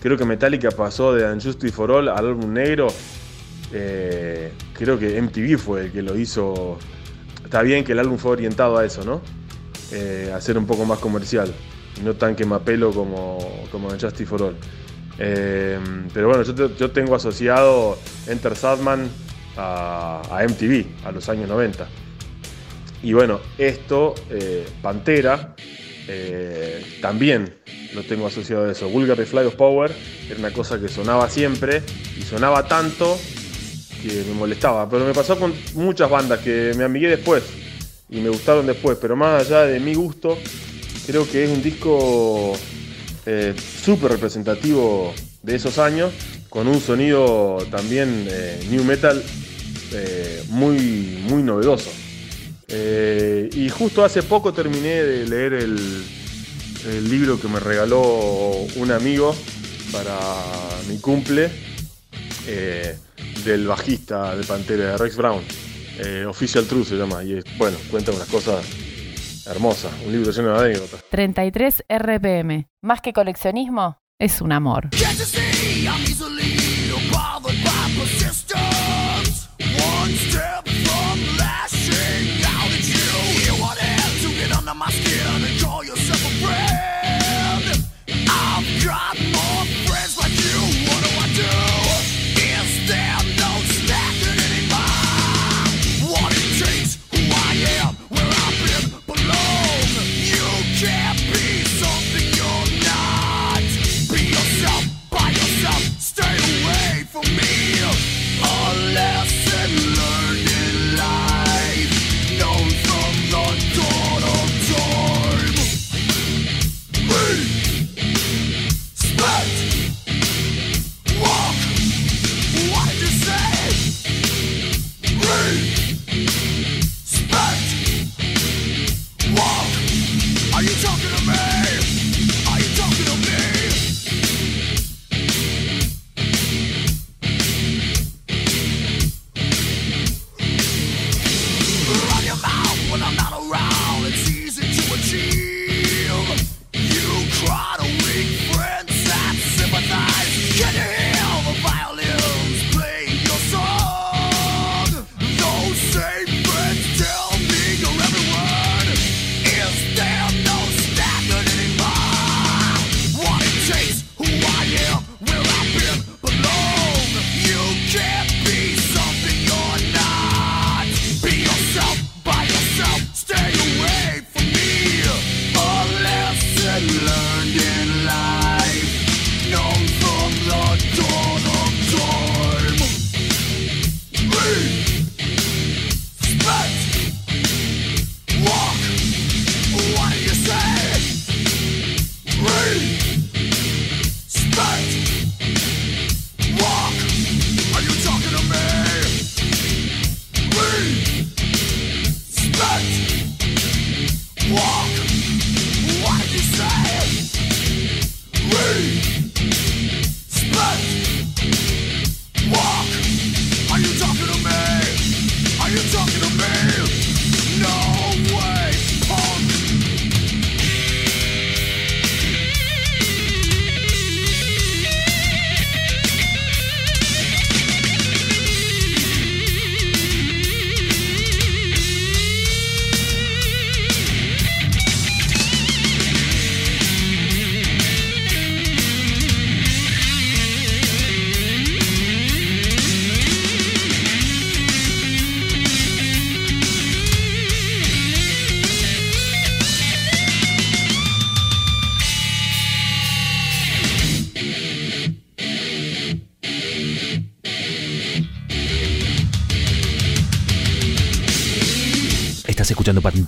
creo que Metallica pasó de Unjustice for All al álbum negro. Eh, creo que MTV fue el que lo hizo. Está bien que el álbum fue orientado a eso, ¿no? Eh, a ser un poco más comercial. No tan quemapelo como, como Unjustice for All. Eh, pero bueno, yo, yo tengo asociado Enter Sadman a, MTV, a los años 90. Y bueno, esto, eh, Pantera, eh, también lo tengo asociado a eso. Vulgar Fly of Power era una cosa que sonaba siempre y sonaba tanto que me molestaba. Pero me pasó con muchas bandas que me amigué después y me gustaron después. Pero más allá de mi gusto, creo que es un disco eh, súper representativo de esos años, con un sonido también eh, new metal eh, muy, muy novedoso. Eh, y justo hace poco terminé de leer el, libro que me regaló un amigo para mi cumple eh, del bajista de Pantera, de Rex Brown. Eh, Official Truth se llama. Y es, bueno, cuenta unas cosas hermosas. Un libro lleno de anécdotas. 33 RPM. Más que coleccionismo, es un amor.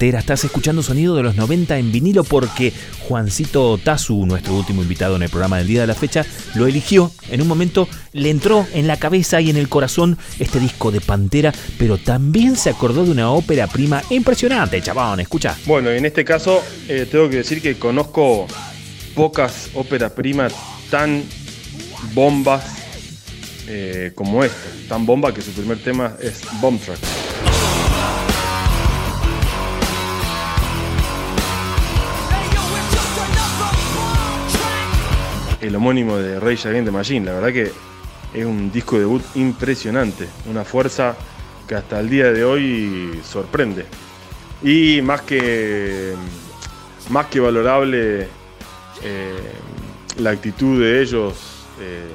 Estás escuchando sonido de los 90 en vinilo porque Juancito Tazu, nuestro último invitado en el programa del día de la fecha, lo eligió. En un momento le entró en la cabeza y en el corazón este disco de Pantera, pero también se acordó de una ópera prima impresionante, chabón, escucha. Bueno, en este caso eh, tengo que decir que conozco pocas óperas primas tan bombas eh, como esta. Tan bomba que su primer tema es Bomb Track. El homónimo de Rage Against Machine, la verdad que es un disco de debut impresionante, una fuerza que hasta el día de hoy sorprende. Y más que, más que valorable eh, la actitud de ellos eh,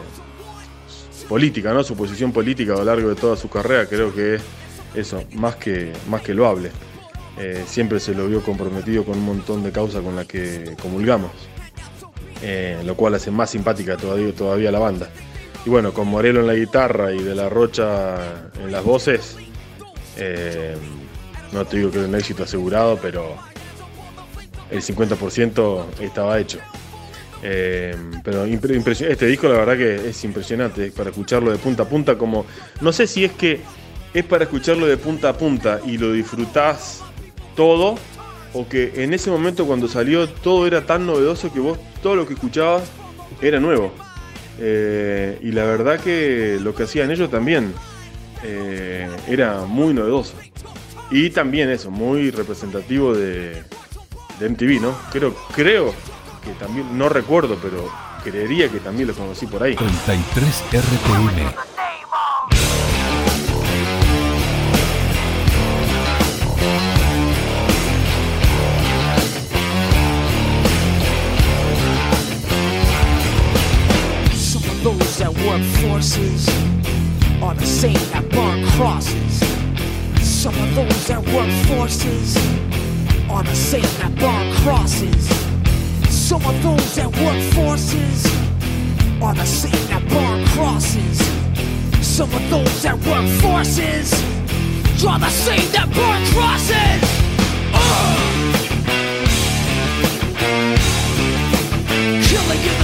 política, ¿no? Su posición política a lo largo de toda su carrera, creo que es eso, más que, más que loable. Eh, siempre se lo vio comprometido con un montón de causas con las que comulgamos, eh, lo cual hace más simpática todavía, todavía la banda. Y bueno, con Morelo en la guitarra y De la Rocha en las voces, eh, no te digo que era un éxito asegurado, pero el 50% estaba hecho. Eh, pero este disco la verdad que es impresionante, es para escucharlo de punta a punta como... No sé si es que es para escucharlo de punta a punta y lo disfrutás todo, o que en ese momento cuando salió todo era tan novedoso que vos todo lo que escuchabas era nuevo. Eh, y la verdad que lo que hacían ellos también eh, era muy novedoso. Y también eso, muy representativo de, MTV, ¿no? Creo, creo que también, no recuerdo, pero creería que también lo conocí por ahí. 33 RPM. Work forces are the same that burn crosses. Some of those that work forces are the same that burn crosses. Some of those that work forces are the same that burn crosses. Some of those that work forces are the same that burn crosses. Ugh. Killing in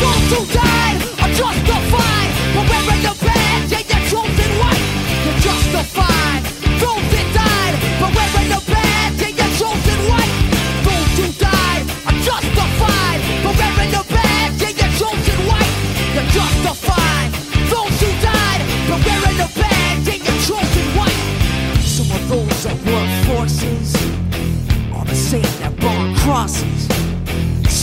Those who died are justified the chosen white. You're justified. Those died the chosen white. Those who died are justified the chosen white. You're justified. Those who died the chosen white. Some of those that forces are the same that burn crosses.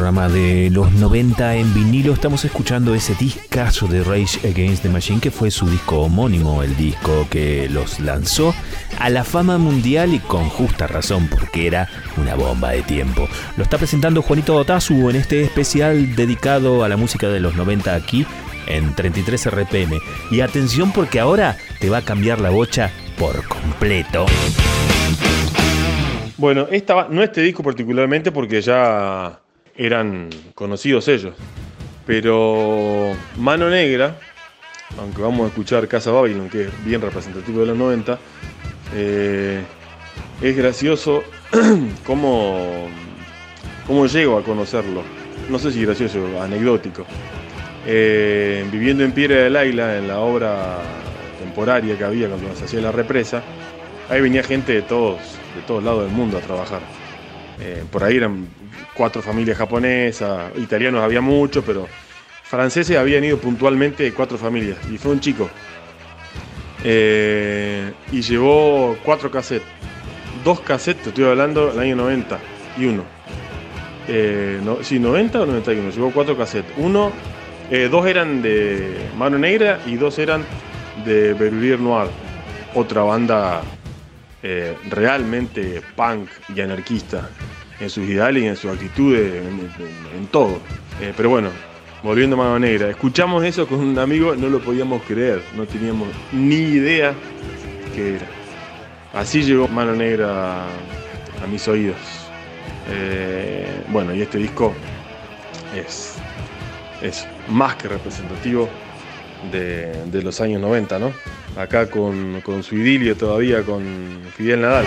programa de los 90 en vinilo. Estamos escuchando ese discazo de Rage Against the Machine, que fue su disco homónimo, el disco que los lanzó a la fama mundial y con justa razón, porque era una bomba de tiempo. Lo está presentando Juanito Otazu en este especial dedicado a la música de los 90 aquí en 33 RPM. Y atención porque ahora te va a cambiar la bocha por completo. Bueno, esta, no este disco particularmente porque ya eran conocidos ellos. Pero Mano Negra, aunque vamos a escuchar Casa Babylon, que es bien representativo de los 90, eh, es gracioso cómo, cómo llego a conocerlo. No sé si gracioso, anecdótico. Eh, viviendo en Piedra del Águila, en la obra temporaria que había cuando se hacía la represa, ahí venía gente de todos, de todos lados del mundo a trabajar. Eh, por ahí eran cuatro familias japonesas, italianos había muchos, pero franceses habían ido puntualmente cuatro familias, y fue un chico. Eh, y llevó cuatro cassettes. Dos cassettes, te estoy hablando, del año 90 y uno. Eh, no, sí, 90 o 91, llevó cuatro cassettes. Uno, eh, dos eran de Mano Negra y dos eran de Berurier Noir, otra banda eh, realmente punk y anarquista en sus ideales en sus actitudes, en, todo. Eh, pero bueno, volviendo a Mano Negra, escuchamos eso con un amigo, no lo podíamos creer, no teníamos ni idea qué era. Así llegó Mano Negra a, mis oídos. Eh, bueno, y este disco es, es más que representativo de, los años 90, ¿no? Acá con su idilio todavía con Fidel Nadal.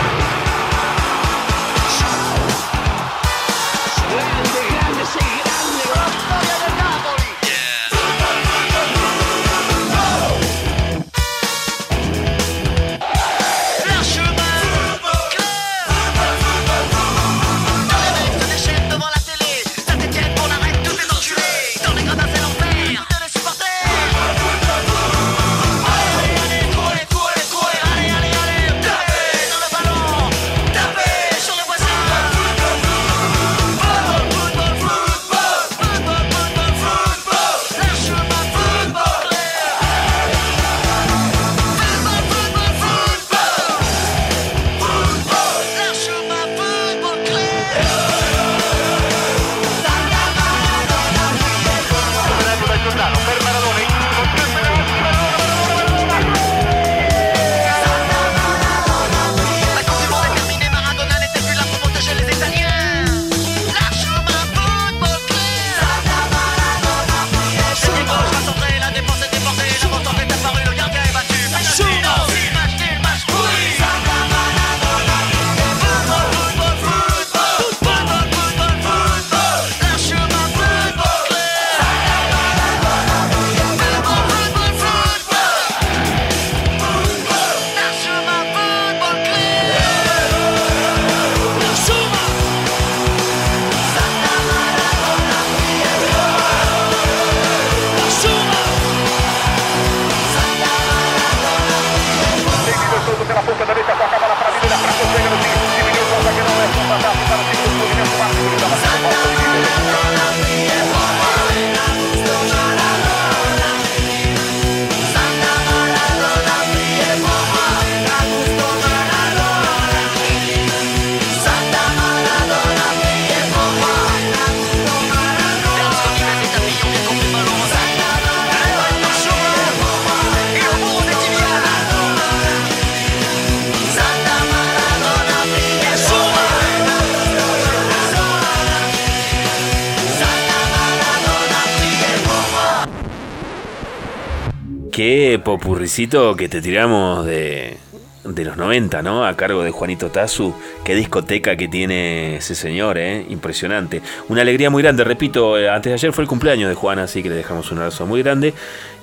Popurricito que te tiramos de, de los 90, ¿no? A cargo de Juanito Tazu. Qué discoteca que tiene ese señor, ¿eh? Impresionante. Una alegría muy grande, repito, eh, antes de ayer fue el cumpleaños de Juan, así que le dejamos un abrazo muy grande.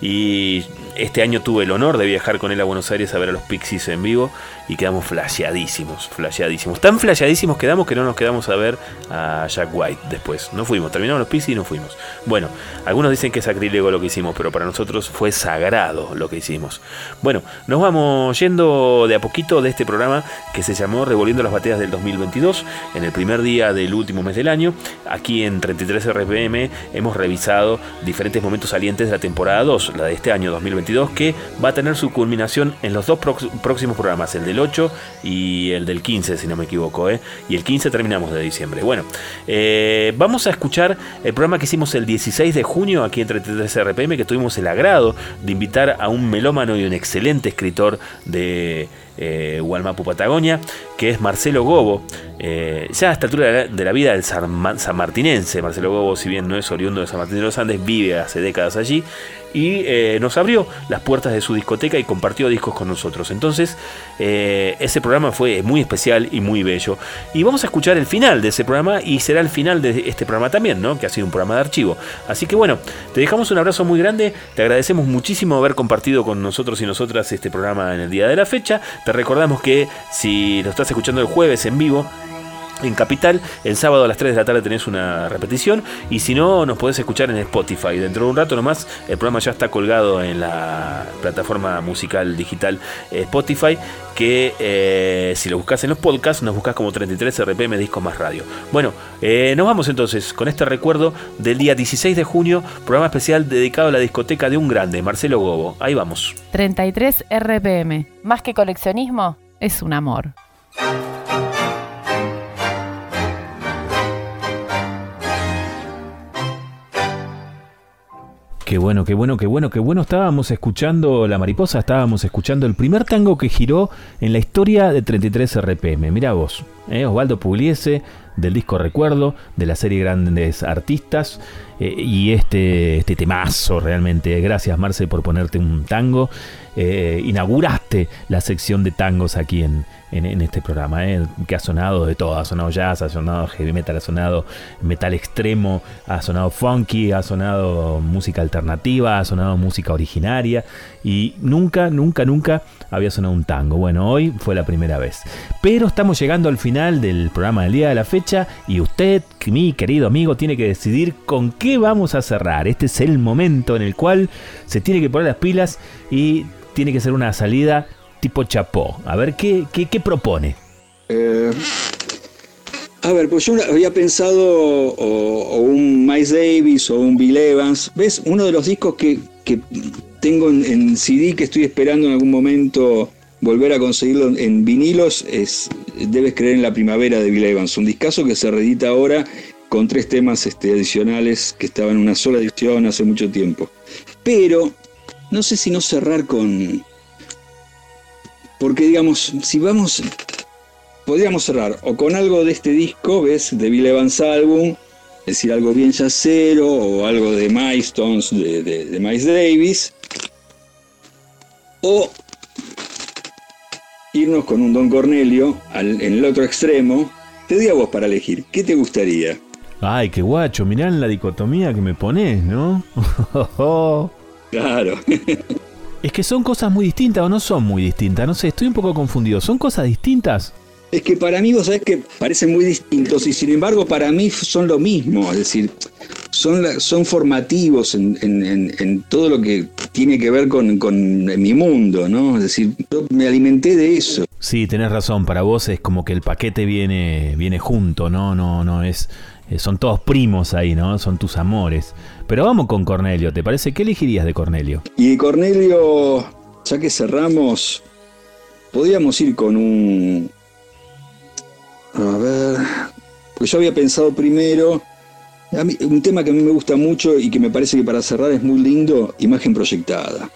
Y este año tuve el honor de viajar con él a Buenos Aires a ver a los Pixies en vivo y quedamos flasheadísimos, flasheadísimos. Tan flasheadísimos quedamos que no nos quedamos a ver a Jack White después. No fuimos, terminamos los Pixies y no fuimos. Bueno, algunos dicen que es sacrílego lo que hicimos, pero para nosotros fue sagrado lo que hicimos. Bueno, nos vamos yendo de a poquito de este programa que se llamó Revolviendo las Bateas del 2022. En el primer día del último mes del año, aquí en 33 RPM hemos revisado diferentes momentos salientes de la temporada 2, la de este año 2022, que va a tener su culminación en los dos próximos programas, el del 8 y el del 15, si no me equivoco. ¿eh? Y el 15 terminamos de diciembre. Bueno, eh, vamos a escuchar el programa que hicimos el 16 de junio aquí en 33 RPM, que tuvimos el agrado de invitar a un melómano y un excelente escritor de eh, Patagonia, que es Marcelo Gobo. Eh, ya a esta altura de la, vida del san, Ma- sanmartinense, Marcelo Gobo, si bien no es oriundo de San Martín de los Andes, vive hace décadas allí y eh, nos abrió las puertas de su discoteca y compartió discos con nosotros. Entonces, eh, ese programa fue muy especial y muy bello. Y vamos a escuchar el final de ese programa y será el final de este programa también, ¿no? Que ha sido un programa de archivo. Así que bueno, te dejamos un abrazo muy grande, te agradecemos muchísimo haber compartido con nosotros y nosotras este programa en el día de la fecha. Te recordamos que si lo estás escuchando el jueves en vivo, en Capital. El sábado a las 3 de la tarde tenés una repetición. Y si no, nos podés escuchar en Spotify. Dentro de un rato nomás, el programa ya está colgado en la plataforma musical digital eh, Spotify. Que eh, si lo buscas en los podcasts, nos buscas como 33 RPM Disco Más Radio. Bueno, eh, nos vamos entonces con este recuerdo del día 16 de junio, programa especial dedicado a la discoteca de un grande, Marcelo Gobo. Ahí vamos. 33 RPM. Más que coleccionismo, es un amor. Qué bueno, qué bueno, qué bueno, qué bueno. Estábamos escuchando La Mariposa, estábamos escuchando el primer tango que giró en la historia de 33 RPM. Mirá vos, ¿eh? Osvaldo Pugliese, del disco Recuerdo, de la serie Grandes Artistas, eh, y este, este temazo realmente. Gracias, Marce, por ponerte un tango. Eh, inauguraste la sección de tangos aquí en, en, este programa, ¿eh? que ha sonado de todo. Ha sonado jazz, ha sonado heavy metal, ha sonado metal extremo, ha sonado funky, ha sonado música alternativa, ha sonado música originaria y nunca, nunca, nunca había sonado un tango. Bueno, hoy fue la primera vez. Pero estamos llegando al final del programa del día de la fecha y usted, mi querido amigo, tiene que decidir con qué vamos a cerrar. Este es el momento en el cual se tiene que poner las pilas y tiene que ser una salida tipo chapó. A ver, ¿qué, qué, propone? Eh, a ver, pues yo había pensado o, un Miles Davis o un Bill Evans. ¿Ves? Uno de los discos que, que tengo en, en CD que estoy esperando en algún momento volver a conseguirlo en vinilos es Debes creer en la primavera de Bill Evans, un discazo que se reedita ahora con tres temas este, adicionales que estaban en una sola edición hace mucho tiempo. Pero no sé si no cerrar con... Porque digamos, si vamos... Podríamos cerrar o con algo de este disco, ¿ves? De Bill Evans Album, es decir, algo bien yacero o algo de Milestones, de, de, de Miles Davis. O irnos con un Don Cornelio al- en el otro extremo. Te di a vos para elegir. ¿Qué te gustaría? Ay, qué guacho, mirá la dicotomía que me pones, ¿no? Claro. es que son cosas muy distintas o no son muy distintas, no sé, estoy un poco confundido. ¿Son cosas distintas? Es que para mí, vos sabés que parecen muy distintos y sin embargo para mí son lo mismo. Es decir, son, la- son formativos en, en- en- en todo lo que tiene que ver con, con mi mundo, ¿no? Es decir, yo me alimenté de eso. Sí, tenés razón, para vos es como que el paquete viene, viene junto, ¿no? No, no, es. eh, Son todos primos ahí, ¿no? Son tus amores. Pero vamos con Cornelio, ¿te parece? ¿Qué elegirías de Cornelio? Y Cornelio, ya que cerramos, podríamos ir con un... A ver, porque yo había pensado primero, a un tema que a mí me gusta mucho y que me parece que para cerrar es muy lindo, imagen proyectada.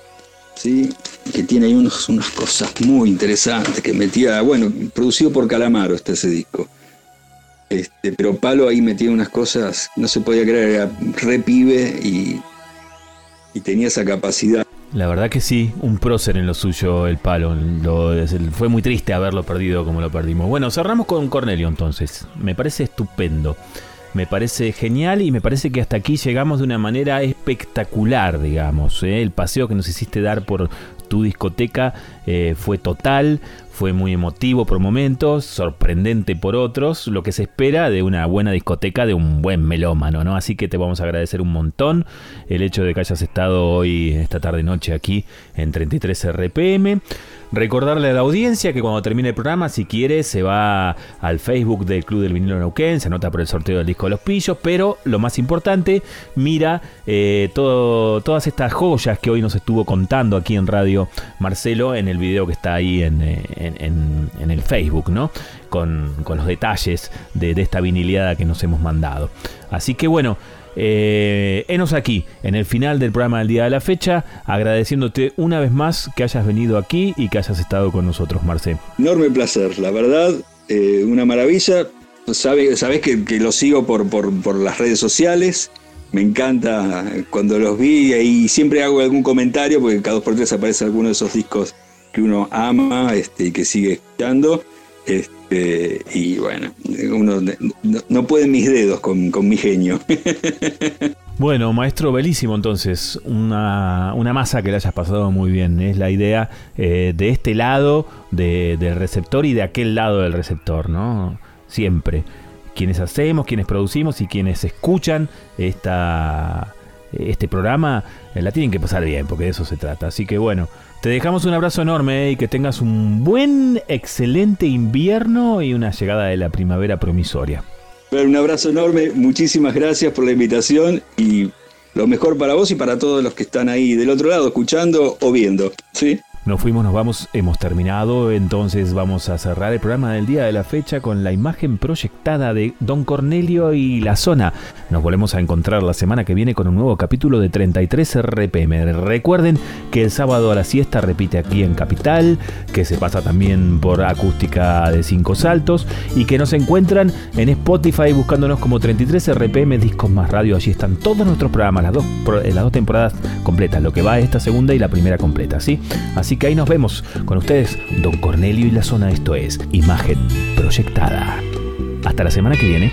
¿Sí? Que tiene ahí unos- unas cosas muy interesantes que metía, bueno, producido por Calamaro este ese disco. Este, pero Palo ahí metía unas cosas, no se podía creer, era re pibe y, tenía esa capacidad. La verdad que sí, un prócer en lo suyo, el palo. Fue muy triste haberlo perdido como lo perdimos. Bueno, cerramos con Cornelio entonces. Me parece estupendo. me parece genial y me parece que hasta aquí llegamos de una manera espectacular, digamos. ¿eh? El paseo que nos hiciste dar por tu discoteca eh, fue total, fue muy emotivo por momentos, sorprendente por otros, lo que se espera de una buena discoteca de un buen melómano, ¿no? Así que te vamos a agradecer un montón el hecho de que hayas estado hoy, esta tarde noche aquí en 33 RPM. Recordarle a la audiencia que cuando termine el programa, si quiere, se va al Facebook del Club del Vinilo Neuquén, se anota por el sorteo del disco de los pillos, pero lo más importante, mira eh, todas estas joyas que hoy nos estuvo contando aquí en Radio Marcelo en el video que está ahí en, eh, en- el Facebook, ¿no? Con, con los detalles de, esta viniliada que nos hemos mandado. Así que bueno. Eh, aquí, en el final del programa del día de la fecha, agradeciéndote una vez más que hayas venido aquí y que hayas estado con nosotros, Marce. Enorme placer, la verdad, eh, una maravilla. Sabe, sabés que, que lo sigo por, por, por las redes sociales. Me encanta cuando los vi y siempre hago algún comentario porque cada dos por tres aparece alguno de esos discos que uno ama este, y que sigue escuchando. Este, y bueno, uno no, no pueden mis dedos con, con mi genio. Bueno, maestro belísimo entonces, una, una masa que le hayas pasado muy bien, es la idea eh, de este lado de- del receptor y de aquel lado del receptor, ¿no? Siempre. Quienes hacemos, quienes producimos y quienes escuchan esta, este programa, eh, la tienen que pasar bien, porque de eso se trata. Así que bueno, te dejamos un abrazo enorme eh, y que tengas un buen, excelente invierno y una llegada de la primavera promisoria. Pero un abrazo enorme, muchísimas gracias por la invitación y lo mejor para vos y para todos los que están ahí del otro lado escuchando o viendo. ¿sí? Nos fuimos, nos vamos, hemos terminado, entonces vamos a cerrar el programa del día de la fecha con la imagen proyectada de Don Cornelio y la zona. Nos volvemos a encontrar la semana que viene con un nuevo capítulo de 33 RPM. Recuerden que el sábado a la siesta repite aquí en Capital, que se pasa también por acústica de cinco saltos y que nos encuentran en Spotify buscándonos como 33 RPM Discos Más Radio. Allí están todos nuestros programas, las dos, eh, las dos temporadas completas, lo que va esta segunda y la primera completa, ¿sí? Así que ahí nos vemos con ustedes, Don Cornelio y la zona. Esto es Imagen Proyectada. Hasta la semana que viene.